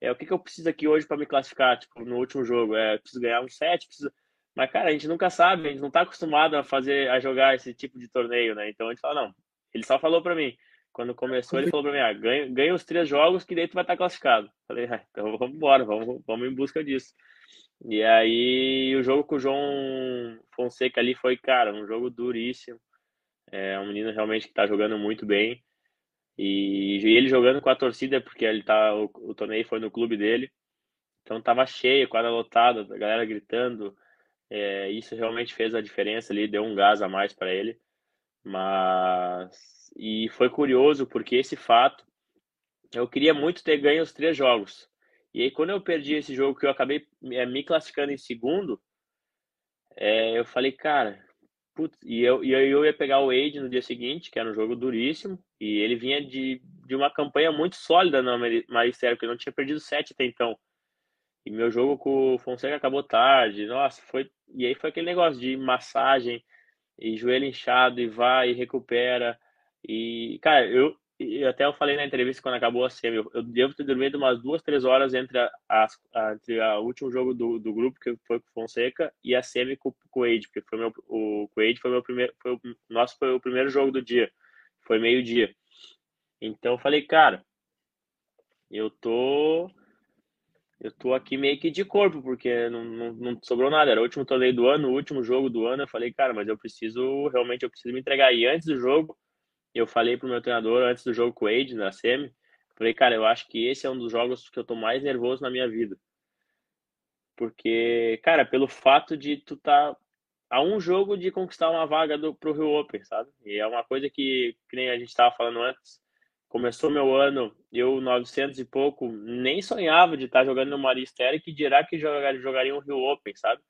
é o que que eu preciso aqui hoje para me classificar, tipo, no último jogo, é, preciso ganhar um set, preciso mas, cara, a gente nunca sabe, a gente não tá acostumado a fazer, a jogar esse tipo de torneio, né? Então a gente fala, não. Ele só falou para mim, quando começou, ele falou para mim, ah, ganha, ganha os três jogos que daí tu vai estar tá classificado. Falei, ah, então vamos embora, vamos, vamos em busca disso. E aí o jogo com o João Fonseca ali foi, cara, um jogo duríssimo. É um menino realmente que tá jogando muito bem. E, e ele jogando com a torcida, porque ele tá, o, o torneio foi no clube dele. Então tava cheio, quadra lotada, a galera gritando. É, isso realmente fez a diferença ali, deu um gás a mais para ele. Mas. E foi curioso, porque esse fato. Eu queria muito ter ganho os três jogos. E aí, quando eu perdi esse jogo, que eu acabei é, me classificando em segundo, é, eu falei, cara. Putz, e eu, e eu ia pegar o Wade no dia seguinte, que era um jogo duríssimo, e ele vinha de, de uma campanha muito sólida no Magistério, porque ele não tinha perdido sete até então. E meu jogo com o Fonseca acabou tarde. Nossa, foi. E aí foi aquele negócio de massagem e joelho inchado e vai e recupera. E, cara, eu, eu até eu falei na entrevista quando acabou a semi, eu, eu devo ter dormido umas duas, três horas entre, a, a, entre o último jogo do, do grupo, que foi com o Fonseca, e a semi com, com o Wade, porque foi meu, o Wade foi meu primeiro, foi o, nosso foi o primeiro jogo do dia, foi meio-dia. Então eu falei, cara, eu tô eu tô aqui meio que de corpo, porque não, não, não, sobrou nada. Era o último torneio do ano, o último jogo do ano. Eu falei, cara, mas eu preciso, realmente, eu preciso me entregar. E antes do jogo, eu falei pro meu treinador, antes do jogo com o Wade, na SEMI, falei, cara, eu acho que esse é um dos jogos que eu tô mais nervoso na minha vida. Porque, cara, pelo fato de tu tá a um jogo de conquistar uma vaga do, pro Rio Open, sabe? E é uma coisa que, que nem a gente tava falando antes, começou meu ano, eu 900 e pouco, nem sonhava de estar jogando no Maristério, que dirá que jogaria, jogaria um Rio Open, sabe?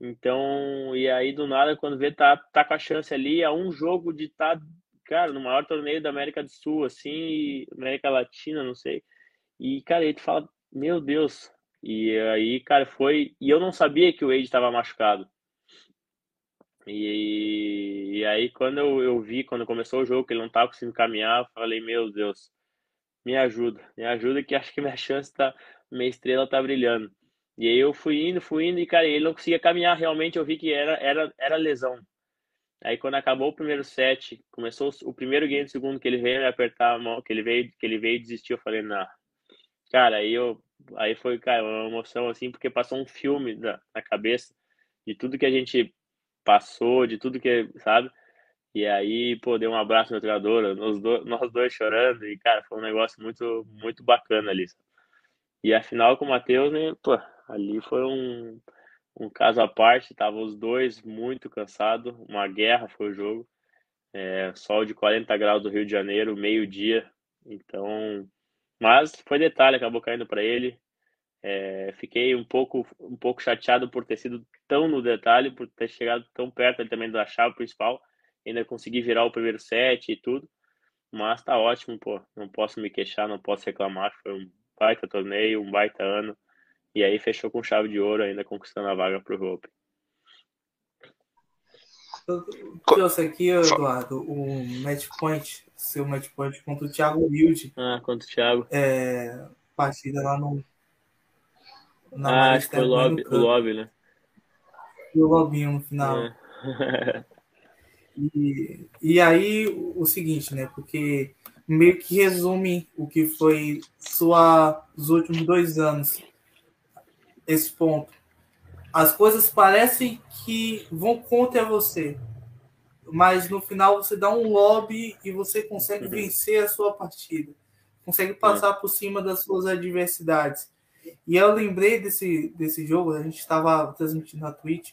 Então, e aí do nada, quando vê, tá, tá com a chance ali, a um jogo de estar, tá, cara, no maior torneio da América do Sul, assim, América Latina, não sei. E, cara, tu fala, meu Deus. E aí, cara, foi. E eu não sabia que o Wade estava machucado. E, e aí, quando eu, eu vi, quando começou o jogo, que ele não estava conseguindo caminhar, eu falei, meu Deus, me ajuda, me ajuda que acho que minha chance tá, minha estrela tá brilhando. E aí eu fui indo, fui indo, e cara, ele não conseguia caminhar, realmente eu vi que era, era, era lesão. Aí quando acabou o primeiro set, começou o primeiro game do segundo, que ele veio me apertar a mão, que ele veio, que ele veio desistir, eu falei, não. Cara, aí eu, aí foi, cara, uma emoção assim, porque passou um filme na, na cabeça de tudo que a gente passou, de tudo que, sabe? E aí, pô, dei um abraço no treinador, nós, do, nós dois chorando, e, cara, foi um negócio muito, muito bacana ali. E a final com o Matheus, né, pô, ali foi um, um caso à parte, estavam os dois muito cansados, uma guerra foi o jogo. É, sol de 40 graus do Rio de Janeiro, meio-dia. Então, mas foi detalhe, acabou caindo para ele. É, fiquei um pouco, um pouco chateado por ter sido tão no detalhe, por ter chegado tão perto ali também da chave principal. Ainda consegui virar o primeiro set e tudo. Mas tá ótimo, pô. Não posso me queixar, não posso reclamar. Foi um baita torneio, um baita ano. E aí fechou com chave de ouro, ainda conquistando a vaga pro Open. Eu trouxe aqui, Eduardo, o match point, seu match point contra o Thiago Wilde. Ah, contra o Thiago. É, partida lá no. Na ah, acho que foi o lobby, o lobby, né? E o lobinho no final. É. e, e aí, o seguinte, né? Porque meio que resume o que foi sua, os últimos dois anos esse ponto. As coisas parecem que vão contra você, mas no final você dá um lobby e você consegue uhum. vencer a sua partida, consegue passar uhum. por cima das suas adversidades. E eu lembrei desse, desse jogo, a gente estava transmitindo na Twitch,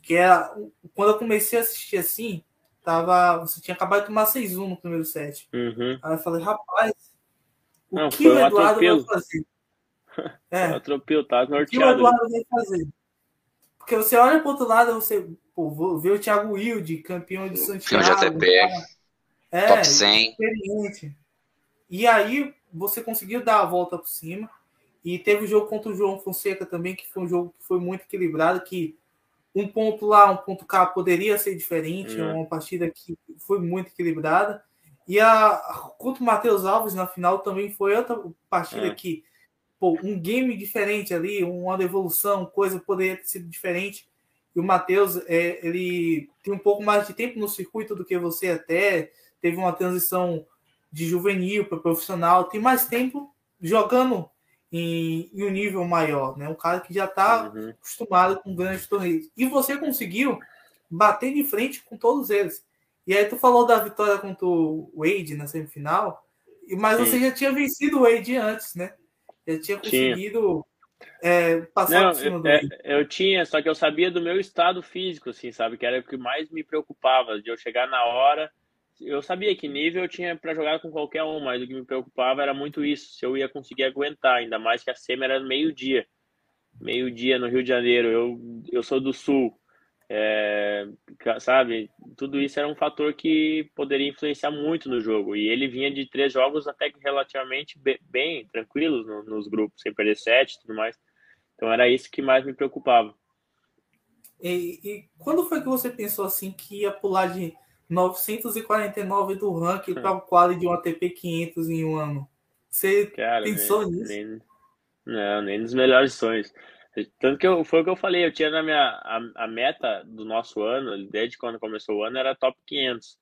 que era quando eu comecei a assistir assim, tava, você tinha acabado de tomar 6-1 no primeiro set. Uhum. Aí eu falei, rapaz, o Não, que o Eduardo vai fazer? É. Atropelo, tá norteado. O que o Eduardo vai fazer? Porque você olha para outro lado, você pô, vê o Thiago Wilde, campeão de Santiago. Campeão de ATP. É, top 100. Experiente. E aí você conseguiu dar a volta por cima. E teve o jogo contra o João Fonseca também, que foi um jogo que foi muito equilibrado, que um ponto lá, um ponto cá poderia ser diferente, é uma partida que foi muito equilibrada. E a contra o Matheus Alves na final também foi outra partida é. que pô, um game diferente ali, uma devolução, coisa poderia ter sido diferente. E o Matheus, é, ele tem um pouco mais de tempo no circuito do que você até, teve uma transição de juvenil para profissional, tem mais tempo jogando em, em, um nível maior, né? Um cara que já está uhum. acostumado com grandes torneios. E você conseguiu bater de frente com todos eles. E aí tu falou da vitória contra o Wade na semifinal, mas Sim. você já tinha vencido o Wade antes, né? Eu tinha conseguido é, passar Não, por cima do. É, eu tinha, só que eu sabia do meu estado físico, assim, sabe? Que era o que mais me preocupava, de eu chegar na hora. Eu sabia que nível eu tinha para jogar com qualquer um, mas o que me preocupava era muito isso, se eu ia conseguir aguentar, ainda mais que a SEMA era meio-dia. Meio-dia no Rio de Janeiro. Eu, eu sou do Sul. É, sabe, tudo isso era um fator que poderia influenciar muito no jogo. E ele vinha de três jogos até que relativamente bem, tranquilos no, nos grupos, sem perder sete e tudo mais. Então era isso que mais me preocupava. E, e, quando foi que você pensou assim que ia pular de 949 do ranking para o quali de um ATP 500 em um ano? Você Cara, pensou nem, nisso? Nem, não, nem nos melhores sonhos. Tanto que eu, foi o que eu falei, eu tinha na minha a, a, meta do nosso ano, desde quando começou o ano, era top 500.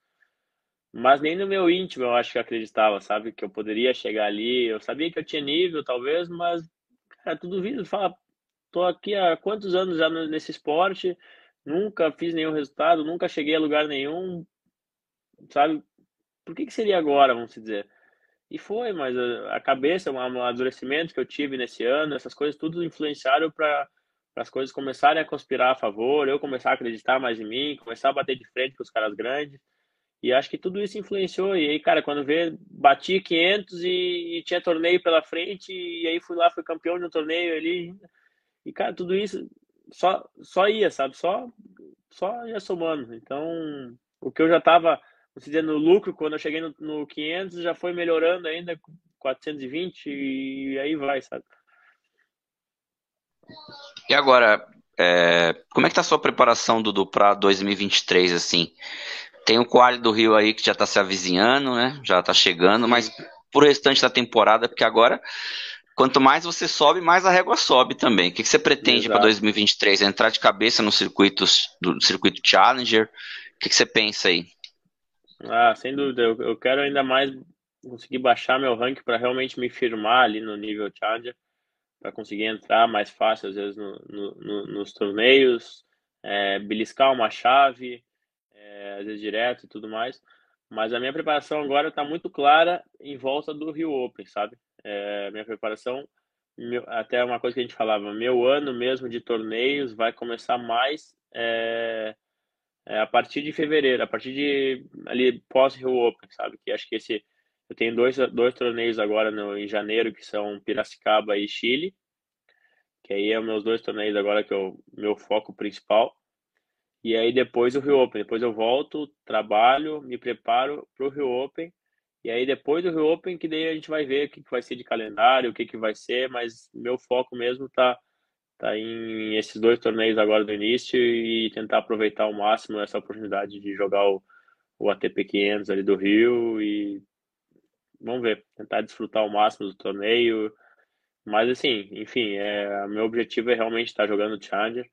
Mas nem no meu íntimo eu acho que eu acreditava, sabe? Que eu poderia chegar ali. Eu sabia que eu tinha nível, talvez, mas, cara, tudo vindo. Fala, tô aqui há quantos anos já nesse esporte, nunca fiz nenhum resultado, nunca cheguei a lugar nenhum, sabe? Por que, que seria agora, vamos dizer? E foi, mas a, cabeça, o amadurecimento que eu tive nesse ano, essas coisas tudo influenciaram para as coisas começarem a conspirar a favor, eu começar a acreditar mais em mim, começar a bater de frente com os caras grandes. E acho que tudo isso influenciou. E aí, cara, quando vê, bati 500 e, e tinha torneio pela frente, e aí fui lá, fui campeão de um torneio ali. E, cara, tudo isso só, só ia, sabe? Só, só ia somando. Então, o que eu já tava dizer, no lucro, quando eu cheguei no, no 500, já foi melhorando ainda, 420 e aí vai, sabe? E agora, é, como é que tá a sua preparação, Dudu, para 2023, assim? Tem o Quali do Rio aí que já tá se avizinhando, né? Já tá chegando, mas pro restante da temporada, porque agora, quanto mais você sobe, mais a régua sobe também. O que, que você pretende para 2023? Entrar de cabeça no circuito, do circuito Challenger? O que, que você pensa aí? Ah, sem dúvida. Eu, eu quero ainda mais conseguir baixar meu ranking para realmente me firmar ali no nível Challenger, para conseguir entrar mais fácil, às vezes, no, no, no, nos torneios, é, beliscar uma chave, é, às vezes direto e tudo mais. Mas a minha preparação agora está muito clara em volta do Rio Open, sabe? É, minha preparação meu, até uma coisa que a gente falava, meu ano mesmo de torneios vai começar mais é, a partir de fevereiro, a partir de ali pós Rio Open, sabe? Que acho que esse eu tenho dois, dois torneios agora no, em janeiro que são Piracicaba e Chile, que aí é os meus dois torneios agora que é o meu foco principal. E aí depois o Rio Open, depois eu volto, trabalho, me preparo para o Rio Open. E aí depois do Rio Open que daí a gente vai ver o que, que vai ser de calendário, o que, que vai ser, mas meu foco mesmo tá tá em esses dois torneios agora do início e tentar aproveitar ao máximo essa oportunidade de jogar o, o ATP 500 ali do Rio e vamos ver, tentar desfrutar ao máximo do torneio. Mas assim, enfim, é, meu objetivo é realmente estar jogando Challenger,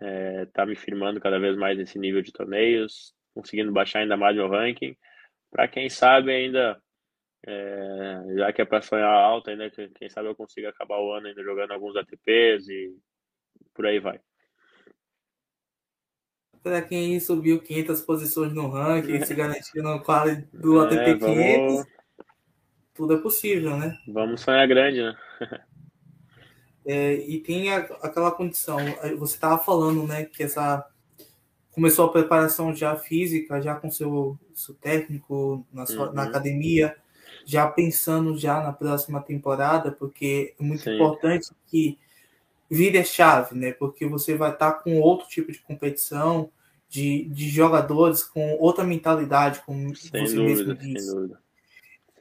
é, tá me firmando cada vez mais nesse nível de torneios, conseguindo baixar ainda mais meu ranking, para quem sabe ainda é, já que é para sonhar alto, ainda quem sabe eu consiga acabar o ano ainda jogando alguns ATPs e por aí vai. Para quem subiu 500 posições no ranking, se garantir no quadro do ATP é, vamos... 500, tudo é possível, né? Vamos sonhar grande, né? é, e tem a, aquela condição, você estava falando, né, que essa começou a preparação já física, já com seu, seu técnico na, sua, uhum. na academia, já pensando já na próxima temporada, porque é muito Sim. importante que vire a chave, né? Porque você vai estar com outro tipo de competição, de, de jogadores com outra mentalidade, como sem você dúvida, mesmo disse. Sem dúvida.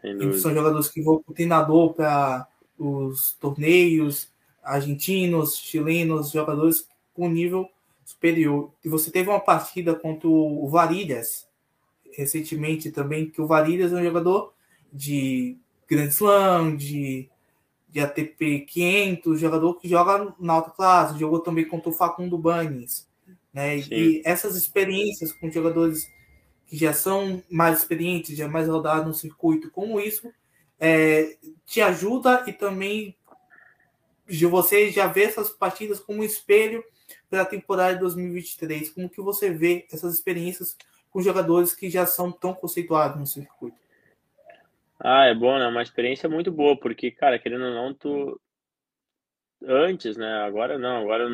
Sem dúvida. São jogadores que vão com treinador para os torneios argentinos, chilenos, jogadores com nível superior. E você teve uma partida contra o Varilhas recentemente também, que o Varilhas é um jogador de Grand Slam, de, de ATP 500, jogador que joga na alta classe, jogou também contra o Facundo Banes. Né? E essas experiências com jogadores que já são mais experientes, já mais rodados no circuito, como isso, é, te ajuda e também de você já vê essas partidas como um espelho para a temporada de 2023. Como que você vê essas experiências com jogadores que já são tão conceituados no circuito? Ah, é bom, né? Uma experiência muito boa, porque, cara, querendo ou não, tu. Antes, né? Agora não, agora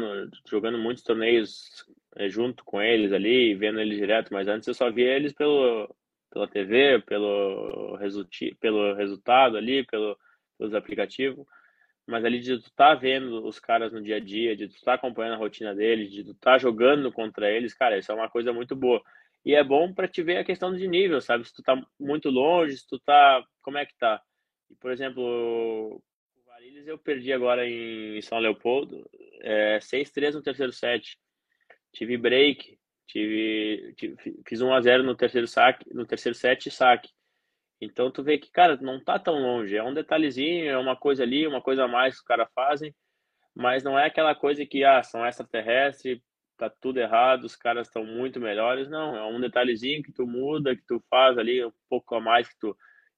jogando muitos torneios é, junto com eles ali, vendo eles direto, mas antes eu só via eles pelo, pela TV, pelo, resulti... pelo resultado ali, pelo, pelos aplicativos. Mas ali de tu tá vendo os caras no dia a dia, de tu tá acompanhando a rotina deles, de tu tá jogando contra eles, cara, isso é uma coisa muito boa. E é bom para te ver a questão de nível, sabe? Se tu tá muito longe, se tu tá. Como é que tá? Por exemplo, o Varilhas eu perdi agora em São Leopoldo, é, 6-3 no terceiro set. Tive break, tive, tive fiz 1 a 0 no terceiro saque, no terceiro set e saque. Então tu vê que, cara, não tá tão longe. É um detalhezinho, é uma coisa ali, uma coisa a mais que os caras fazem, mas não é aquela coisa que, ah, são extraterrestres, tá tudo errado, os caras estão muito melhores. Não, é um detalhezinho que tu muda, que tu faz ali, um pouco a mais que tu,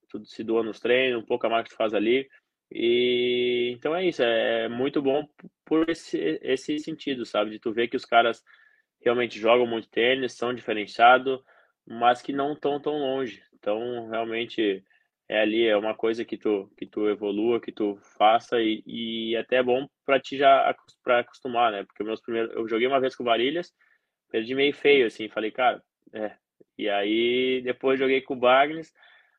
tu se doa nos treinos, um pouco a mais que tu faz ali. E então é isso, é muito bom por esse, esse sentido, sabe? De tu ver que os caras realmente jogam muito tênis, são diferenciados, mas que não estão tão longe. Então, realmente é ali, é uma coisa que tu, que tu evolua, que tu faça e, e até é bom para ti já para acostumar, né? Porque meus primeiros, eu joguei uma vez com Varilhas, perdi meio feio assim, falei, cara, é. E aí depois joguei com o Bagnes,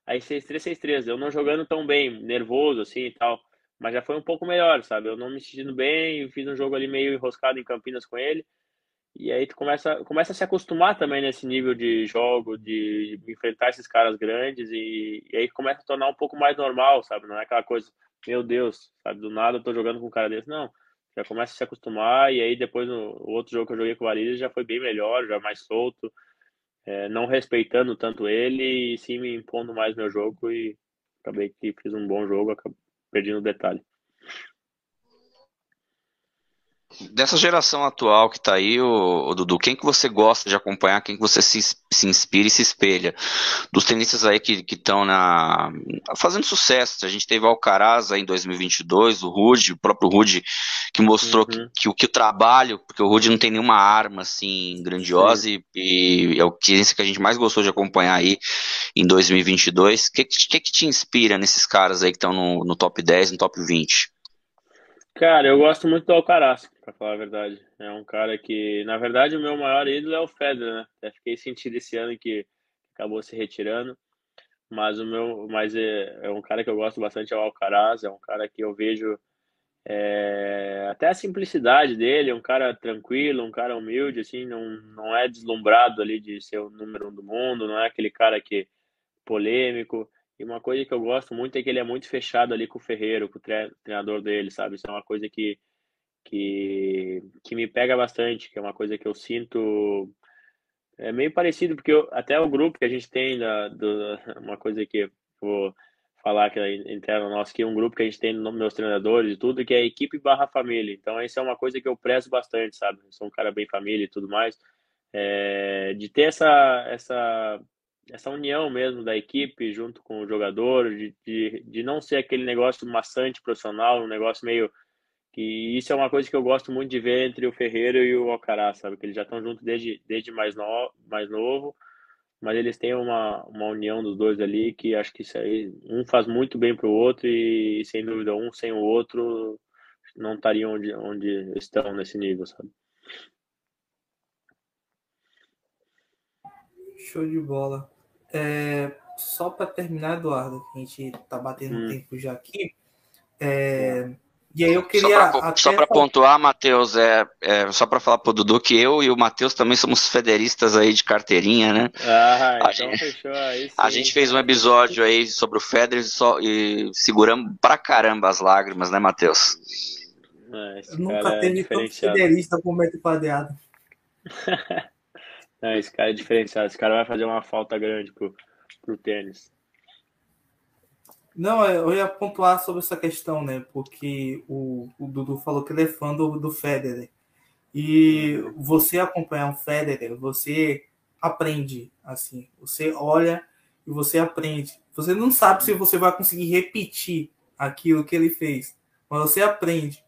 aí 6-3, 6-3, eu não jogando tão bem, nervoso assim e tal, mas já foi um pouco melhor, sabe? Eu não me sentindo bem, fiz um jogo ali meio enroscado em Campinas com ele. E aí tu começa, começa a se acostumar também nesse nível de jogo, de enfrentar esses caras grandes e, e, aí começa a tornar um pouco mais normal, sabe? Não é aquela coisa, meu Deus, sabe? Do nada eu tô jogando com um cara desse. Não, já começa a se acostumar e aí depois no outro jogo que eu joguei com o Varilhas já foi bem melhor, já mais solto, é, não respeitando tanto ele e sim me impondo mais meu jogo e acabei que fiz um bom jogo, acabei perdendo o detalhe dessa geração atual que está aí, o, Dudu, quem que você gosta de acompanhar, quem que você se, se inspira e se espelha? Dos tenistas aí que estão na fazendo sucesso, a gente teve o Alcaraz aí em 2022, o Rude, o próprio Rude, que mostrou uhum. que, que, o que o trabalho, porque o Rude não tem nenhuma arma assim grandiosa e, e, é o que, que a gente mais gostou de acompanhar aí em 2022. O que, que, que te inspira nesses caras aí que estão no, no top 10, no top 20? Cara, eu gosto muito do Alcaraz, pra falar a verdade. É um cara que, na verdade, o meu maior ídolo é o Federer, né? Até fiquei sentido esse ano que acabou se retirando. Mas o meu, mas é, é um cara que eu gosto bastante é o Alcaraz, é um cara que eu vejo é, até a simplicidade dele, é um cara tranquilo, um cara humilde, assim, não, não é deslumbrado ali de ser o número um do mundo, não é aquele cara que polêmico. E uma coisa que eu gosto muito é que ele é muito fechado ali com o Ferreiro, com o treinador dele, sabe? Isso é uma coisa que, que, que me pega bastante, que é uma coisa que eu sinto. É meio parecido, porque eu, até o grupo que a gente tem, da, do, uma coisa que vou falar que é interno nosso, que é um grupo que a gente tem nos meus treinadores e tudo, que é equipe barra família. Então, isso é uma coisa que eu prezo bastante, sabe? Eu sou um cara bem família e tudo mais. É, de ter essa, essa essa união mesmo da equipe junto com o jogador, de, de, de não ser aquele negócio maçante profissional, um negócio meio que isso é uma coisa que eu gosto muito de ver entre o Ferreira e o Alcaraz, sabe? Que eles já estão juntos desde, desde mais, no, mais novo, mas eles têm uma, uma união dos dois ali que acho que isso aí, um faz muito bem para o outro e, sem dúvida, um sem o outro não estariam onde, onde estão nesse nível, sabe? Show de bola. É, só para terminar, Eduardo, a gente tá batendo hum. tempo já aqui. É, e aí eu queria. Só para pontuar, Matheus, é, é só para falar pro Dudu que eu e o Matheus também somos federistas aí de carteirinha, né? Ah, a então gente, fechou aí. Sim. A gente fez um episódio aí sobre o Federer e, só, e seguramos pra caramba as lágrimas, né, Matheus? É, nunca é teve tanto federista como Beto Padeado. Não, esse cara é diferenciado. Esse cara vai fazer uma falta grande pro, pro tênis. Não, eu ia pontuar sobre essa questão, né? Porque o, o Dudu falou que ele é fã do, do Federer. E você acompanhar um Federer, você aprende, assim. Você olha e você aprende. Você não sabe se você vai conseguir repetir aquilo que ele fez, mas você aprende,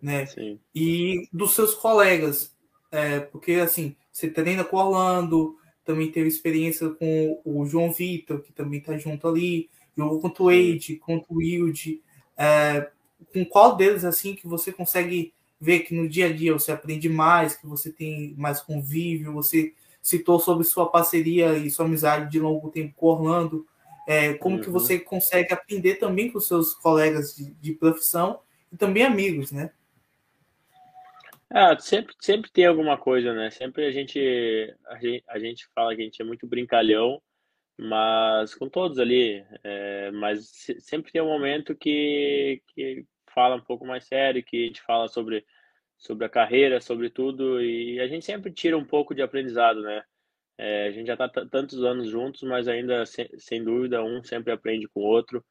né? Sim. E dos seus colegas, é, porque assim, você treina com o Orlando, também teve experiência com o João Vitor, que também está junto ali, jogou contra o Wade, contra o Wilde. É, com qual deles, assim, que você consegue ver que no dia a dia você aprende mais, que você tem mais convívio, você citou sobre sua parceria e sua amizade de longo tempo com o Orlando, é, como uhum. que você consegue aprender também com seus colegas de, de profissão e também amigos, né? Ah, sempre, sempre tem alguma coisa, né? Sempre a gente, a gente, a gente fala que a gente é muito brincalhão, mas com todos ali. É, mas sempre tem um momento que, que fala um pouco mais sério, que a gente fala sobre, sobre a carreira, sobre tudo, e a gente sempre tira um pouco de aprendizado, né? É, a gente já está tantos anos juntos, mas ainda, sem, sem dúvida, um sempre aprende com o outro.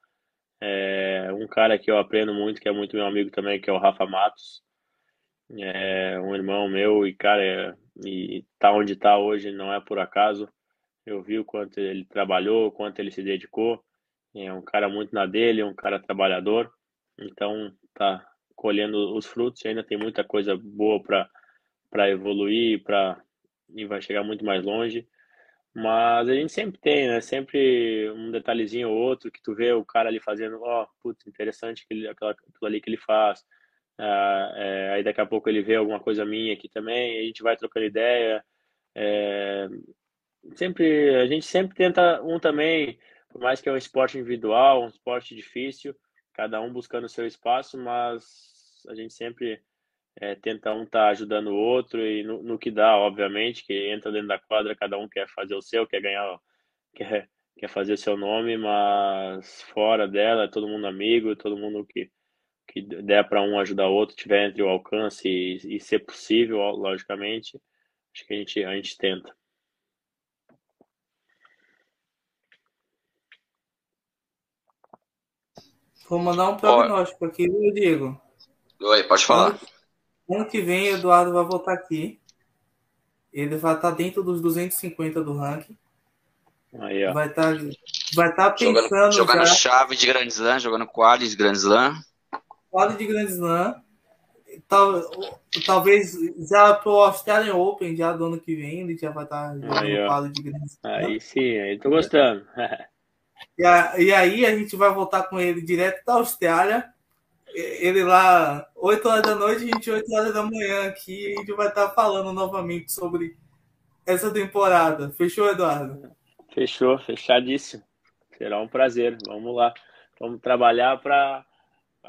É, um cara que eu aprendo muito, que é muito meu amigo também, que é o Rafa Matos é um irmão meu e, cara, é, e tá onde tá hoje não é por acaso. Eu vi o quanto ele trabalhou, o quanto ele se dedicou. É um cara muito na dele, um cara trabalhador. Então, tá colhendo os frutos e ainda tem muita coisa boa para para evoluir, para e vai chegar muito mais longe. Mas a gente sempre tem, né? Sempre um detalhezinho ou outro que tu vê o cara ali fazendo, ó, oh, putz, interessante aquela, aquilo ali que ele faz ah, é, aí daqui a pouco ele vê alguma coisa minha aqui também, a gente vai trocando ideia. É, sempre a gente sempre tenta um também, por mais que é um esporte individual, um esporte difícil, cada um buscando o seu espaço, mas a gente sempre é, tenta um estar tá ajudando o outro e no, no, que dá, obviamente, que entra dentro da quadra, cada um quer fazer o seu, quer ganhar, quer, quer fazer seu nome, mas fora dela, todo mundo amigo, todo mundo que que der para um ajudar o outro, tiver entre o alcance e, e ser possível, logicamente, acho que a gente, a gente tenta. Vou mandar um prognóstico aqui, viu, Diego? Oi, pode falar. Ano, ano que vem, o Eduardo vai voltar aqui. Ele vai estar dentro dos 250 do ranking. Aí, ó. Vai estar, vai estar pensando. Jogando, jogando chave de Grand Slam, jogando quali de Grand Slam quadro de Grand Slam. Tal, talvez já pro Australian Open, já do ano que vem, ele já vai estar jogando quadro de Grand Slam. Aí sim, aí tô gostando. e, a, e aí a gente vai voltar com ele direto da Austrália ele lá, 8 horas da noite, 28 horas da manhã aqui, a gente vai estar falando novamente sobre essa temporada. Fechou, Eduardo? Fechou, fechadíssimo. Será um prazer. Vamos lá. Vamos trabalhar para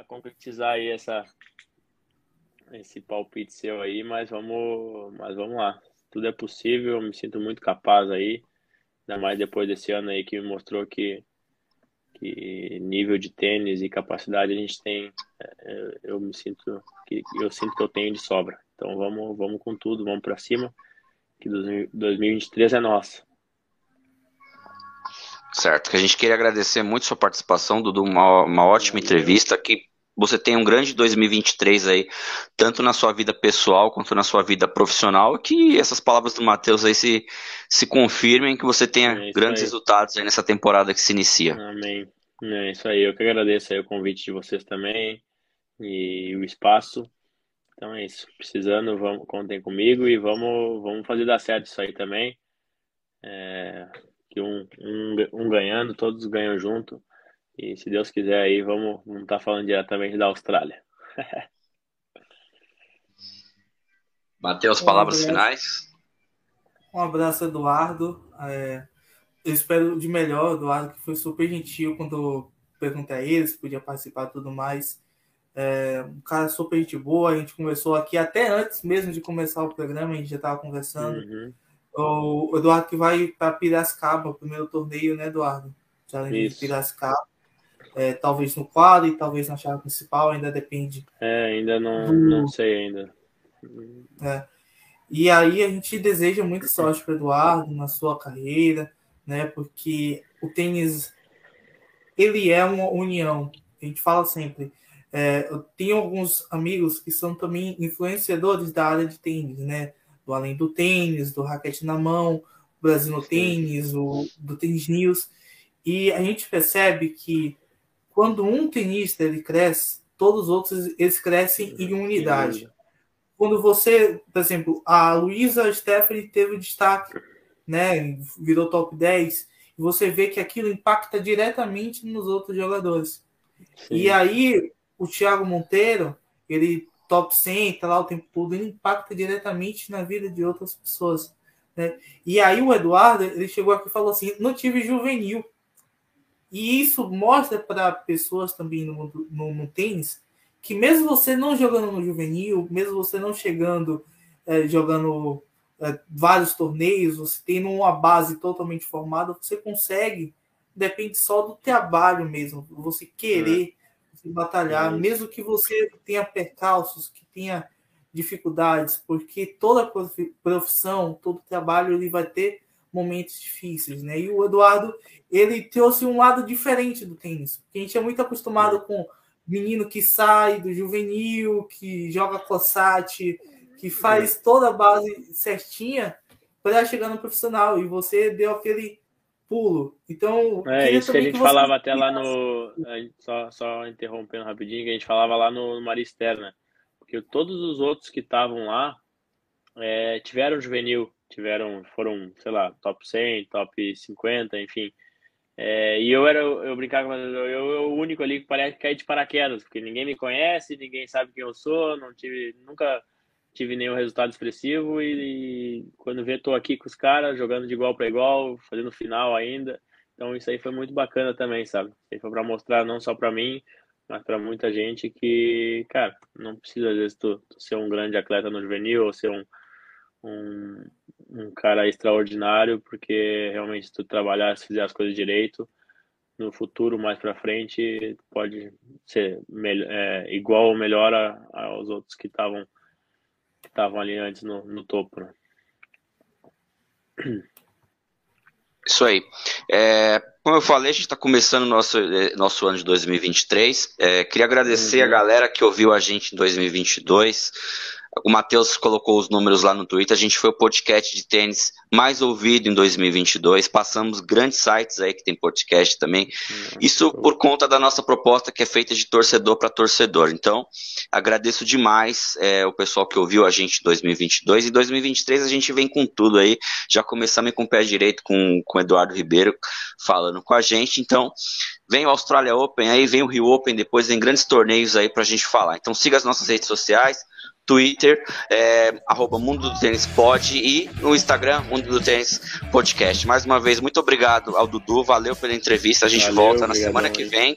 concretizar aí essa, esse palpite seu aí, mas vamos, mas vamos lá. Tudo é possível, me sinto muito capaz aí. Ainda mais depois desse ano aí que me mostrou que, que nível de tênis e capacidade a gente tem. É, eu me sinto que eu sinto que eu tenho de sobra. Então vamos, vamos com tudo, vamos para cima. Que 2023 é nosso. Certo, que a gente queria agradecer muito sua participação, Dudu, uma, uma ótima entrevista, que você tenha um grande 2023 aí, tanto na sua vida pessoal quanto na sua vida profissional, que essas palavras do Matheus aí se, se confirmem, que você tenha é grandes aí. resultados aí nessa temporada que se inicia. Amém. É isso aí, eu que agradeço aí o convite de vocês também e o espaço. Então é isso, precisando, vamos, contem comigo e vamos, vamos fazer dar certo isso aí também. É, que um, um, um ganhando, todos ganham junto. E se Deus quiser aí, vamos estar vamos tá falando diretamente da Austrália. Matheus, palavras um finais. Um abraço, Eduardo. É, eu espero de melhor, Eduardo, que foi super gentil quando perguntei a ele se podia participar e tudo mais. É, um cara super gente boa, a gente conversou aqui até antes mesmo de começar o programa, a gente já estava conversando. Uhum. O Eduardo que vai para Piracicaba, o primeiro torneio, né, Eduardo? Challenge de Piracicaba. É, talvez no quadro e talvez na chave principal, ainda depende. É, ainda não, do... não sei ainda. É. E aí a gente deseja muito sorte para Eduardo na sua carreira, né? Porque o tênis ele é uma união. A gente fala sempre. É, eu tenho alguns amigos que são também influenciadores da área de tênis, né? Do além do tênis, do raquete na mão, Brasil no tênis, o, do tênis news. E a gente percebe que quando um tenista ele cresce, todos os outros eles crescem em unidade. Quando você, por exemplo, a Luísa Stephanie teve destaque, né, virou top 10, e você vê que aquilo impacta diretamente nos outros jogadores. Sim. E aí o Thiago Monteiro, ele top 100, tá lá o tempo todo, ele impacta diretamente na vida de outras pessoas. Né? E aí o Eduardo, ele chegou aqui e falou assim, não tive juvenil. E isso mostra para pessoas também no, no, no, tênis que mesmo você não jogando no juvenil, mesmo você não chegando, é, jogando é, vários torneios, você tendo uma base totalmente formada, você consegue, depende só do trabalho mesmo, você querer é. você batalhar, é mesmo que você tenha percalços, que tenha dificuldades, porque toda profissão, todo trabalho, ele vai ter momentos difíceis, né? E o Eduardo, ele trouxe um lado diferente do tênis, porque a gente é muito acostumado com menino que sai do juvenil, que joga cossate, que faz toda a base certinha para chegar no profissional, e você deu aquele pulo. Então, é isso que a gente que falava até lá no só, só interrompendo rapidinho, que a gente falava lá no Marister, né? Porque todos os outros que estavam lá é, tiveram juvenil tiveram, foram, sei lá, top 100, top 50, enfim. É, e eu era, eu brincava, eu, eu o único ali que parece cair de paraquedas, porque ninguém me conhece, ninguém sabe quem eu sou, não tive, nunca tive nenhum resultado expressivo e, e quando vê tô aqui com os caras jogando de igual para igual, fazendo final ainda. Então isso aí foi muito bacana também, sabe? Isso aí foi para mostrar não só para mim, mas para muita gente que, cara, não precisa às vezes tu, tu ser um grande atleta no juvenil ou ser um um, um cara extraordinário, porque realmente se tu trabalhar, se fizer as coisas direito, no futuro, mais para frente, pode ser é, igual ou melhor a, aos outros que estavam que estavam ali antes no, no topo. Né? Isso aí. É, como eu falei, a gente está começando nosso nosso ano de 2023. É, queria agradecer uhum. a galera que ouviu a gente em 2022 O Matheus colocou os números lá no Twitter. A gente foi o podcast de tênis mais ouvido em 2022. Passamos grandes sites aí que tem podcast também. Isso por conta da nossa proposta que é feita de torcedor para torcedor. Então, agradeço demais é, o pessoal que ouviu a gente em 2022. E 2023 a gente vem com tudo aí. Já começamos com o pé direito com, com o Eduardo Ribeiro falando com a gente. Então, vem o Australia Open aí, vem o Rio Open, depois vem grandes torneios aí pra gente falar. Então siga as nossas redes sociais, Twitter, é, arroba Mundo do Tênis Pod e no Instagram, Mundo do Tênis Podcast. Mais uma vez, muito obrigado ao Dudu, valeu pela entrevista. A gente valeu, volta na semana que vem.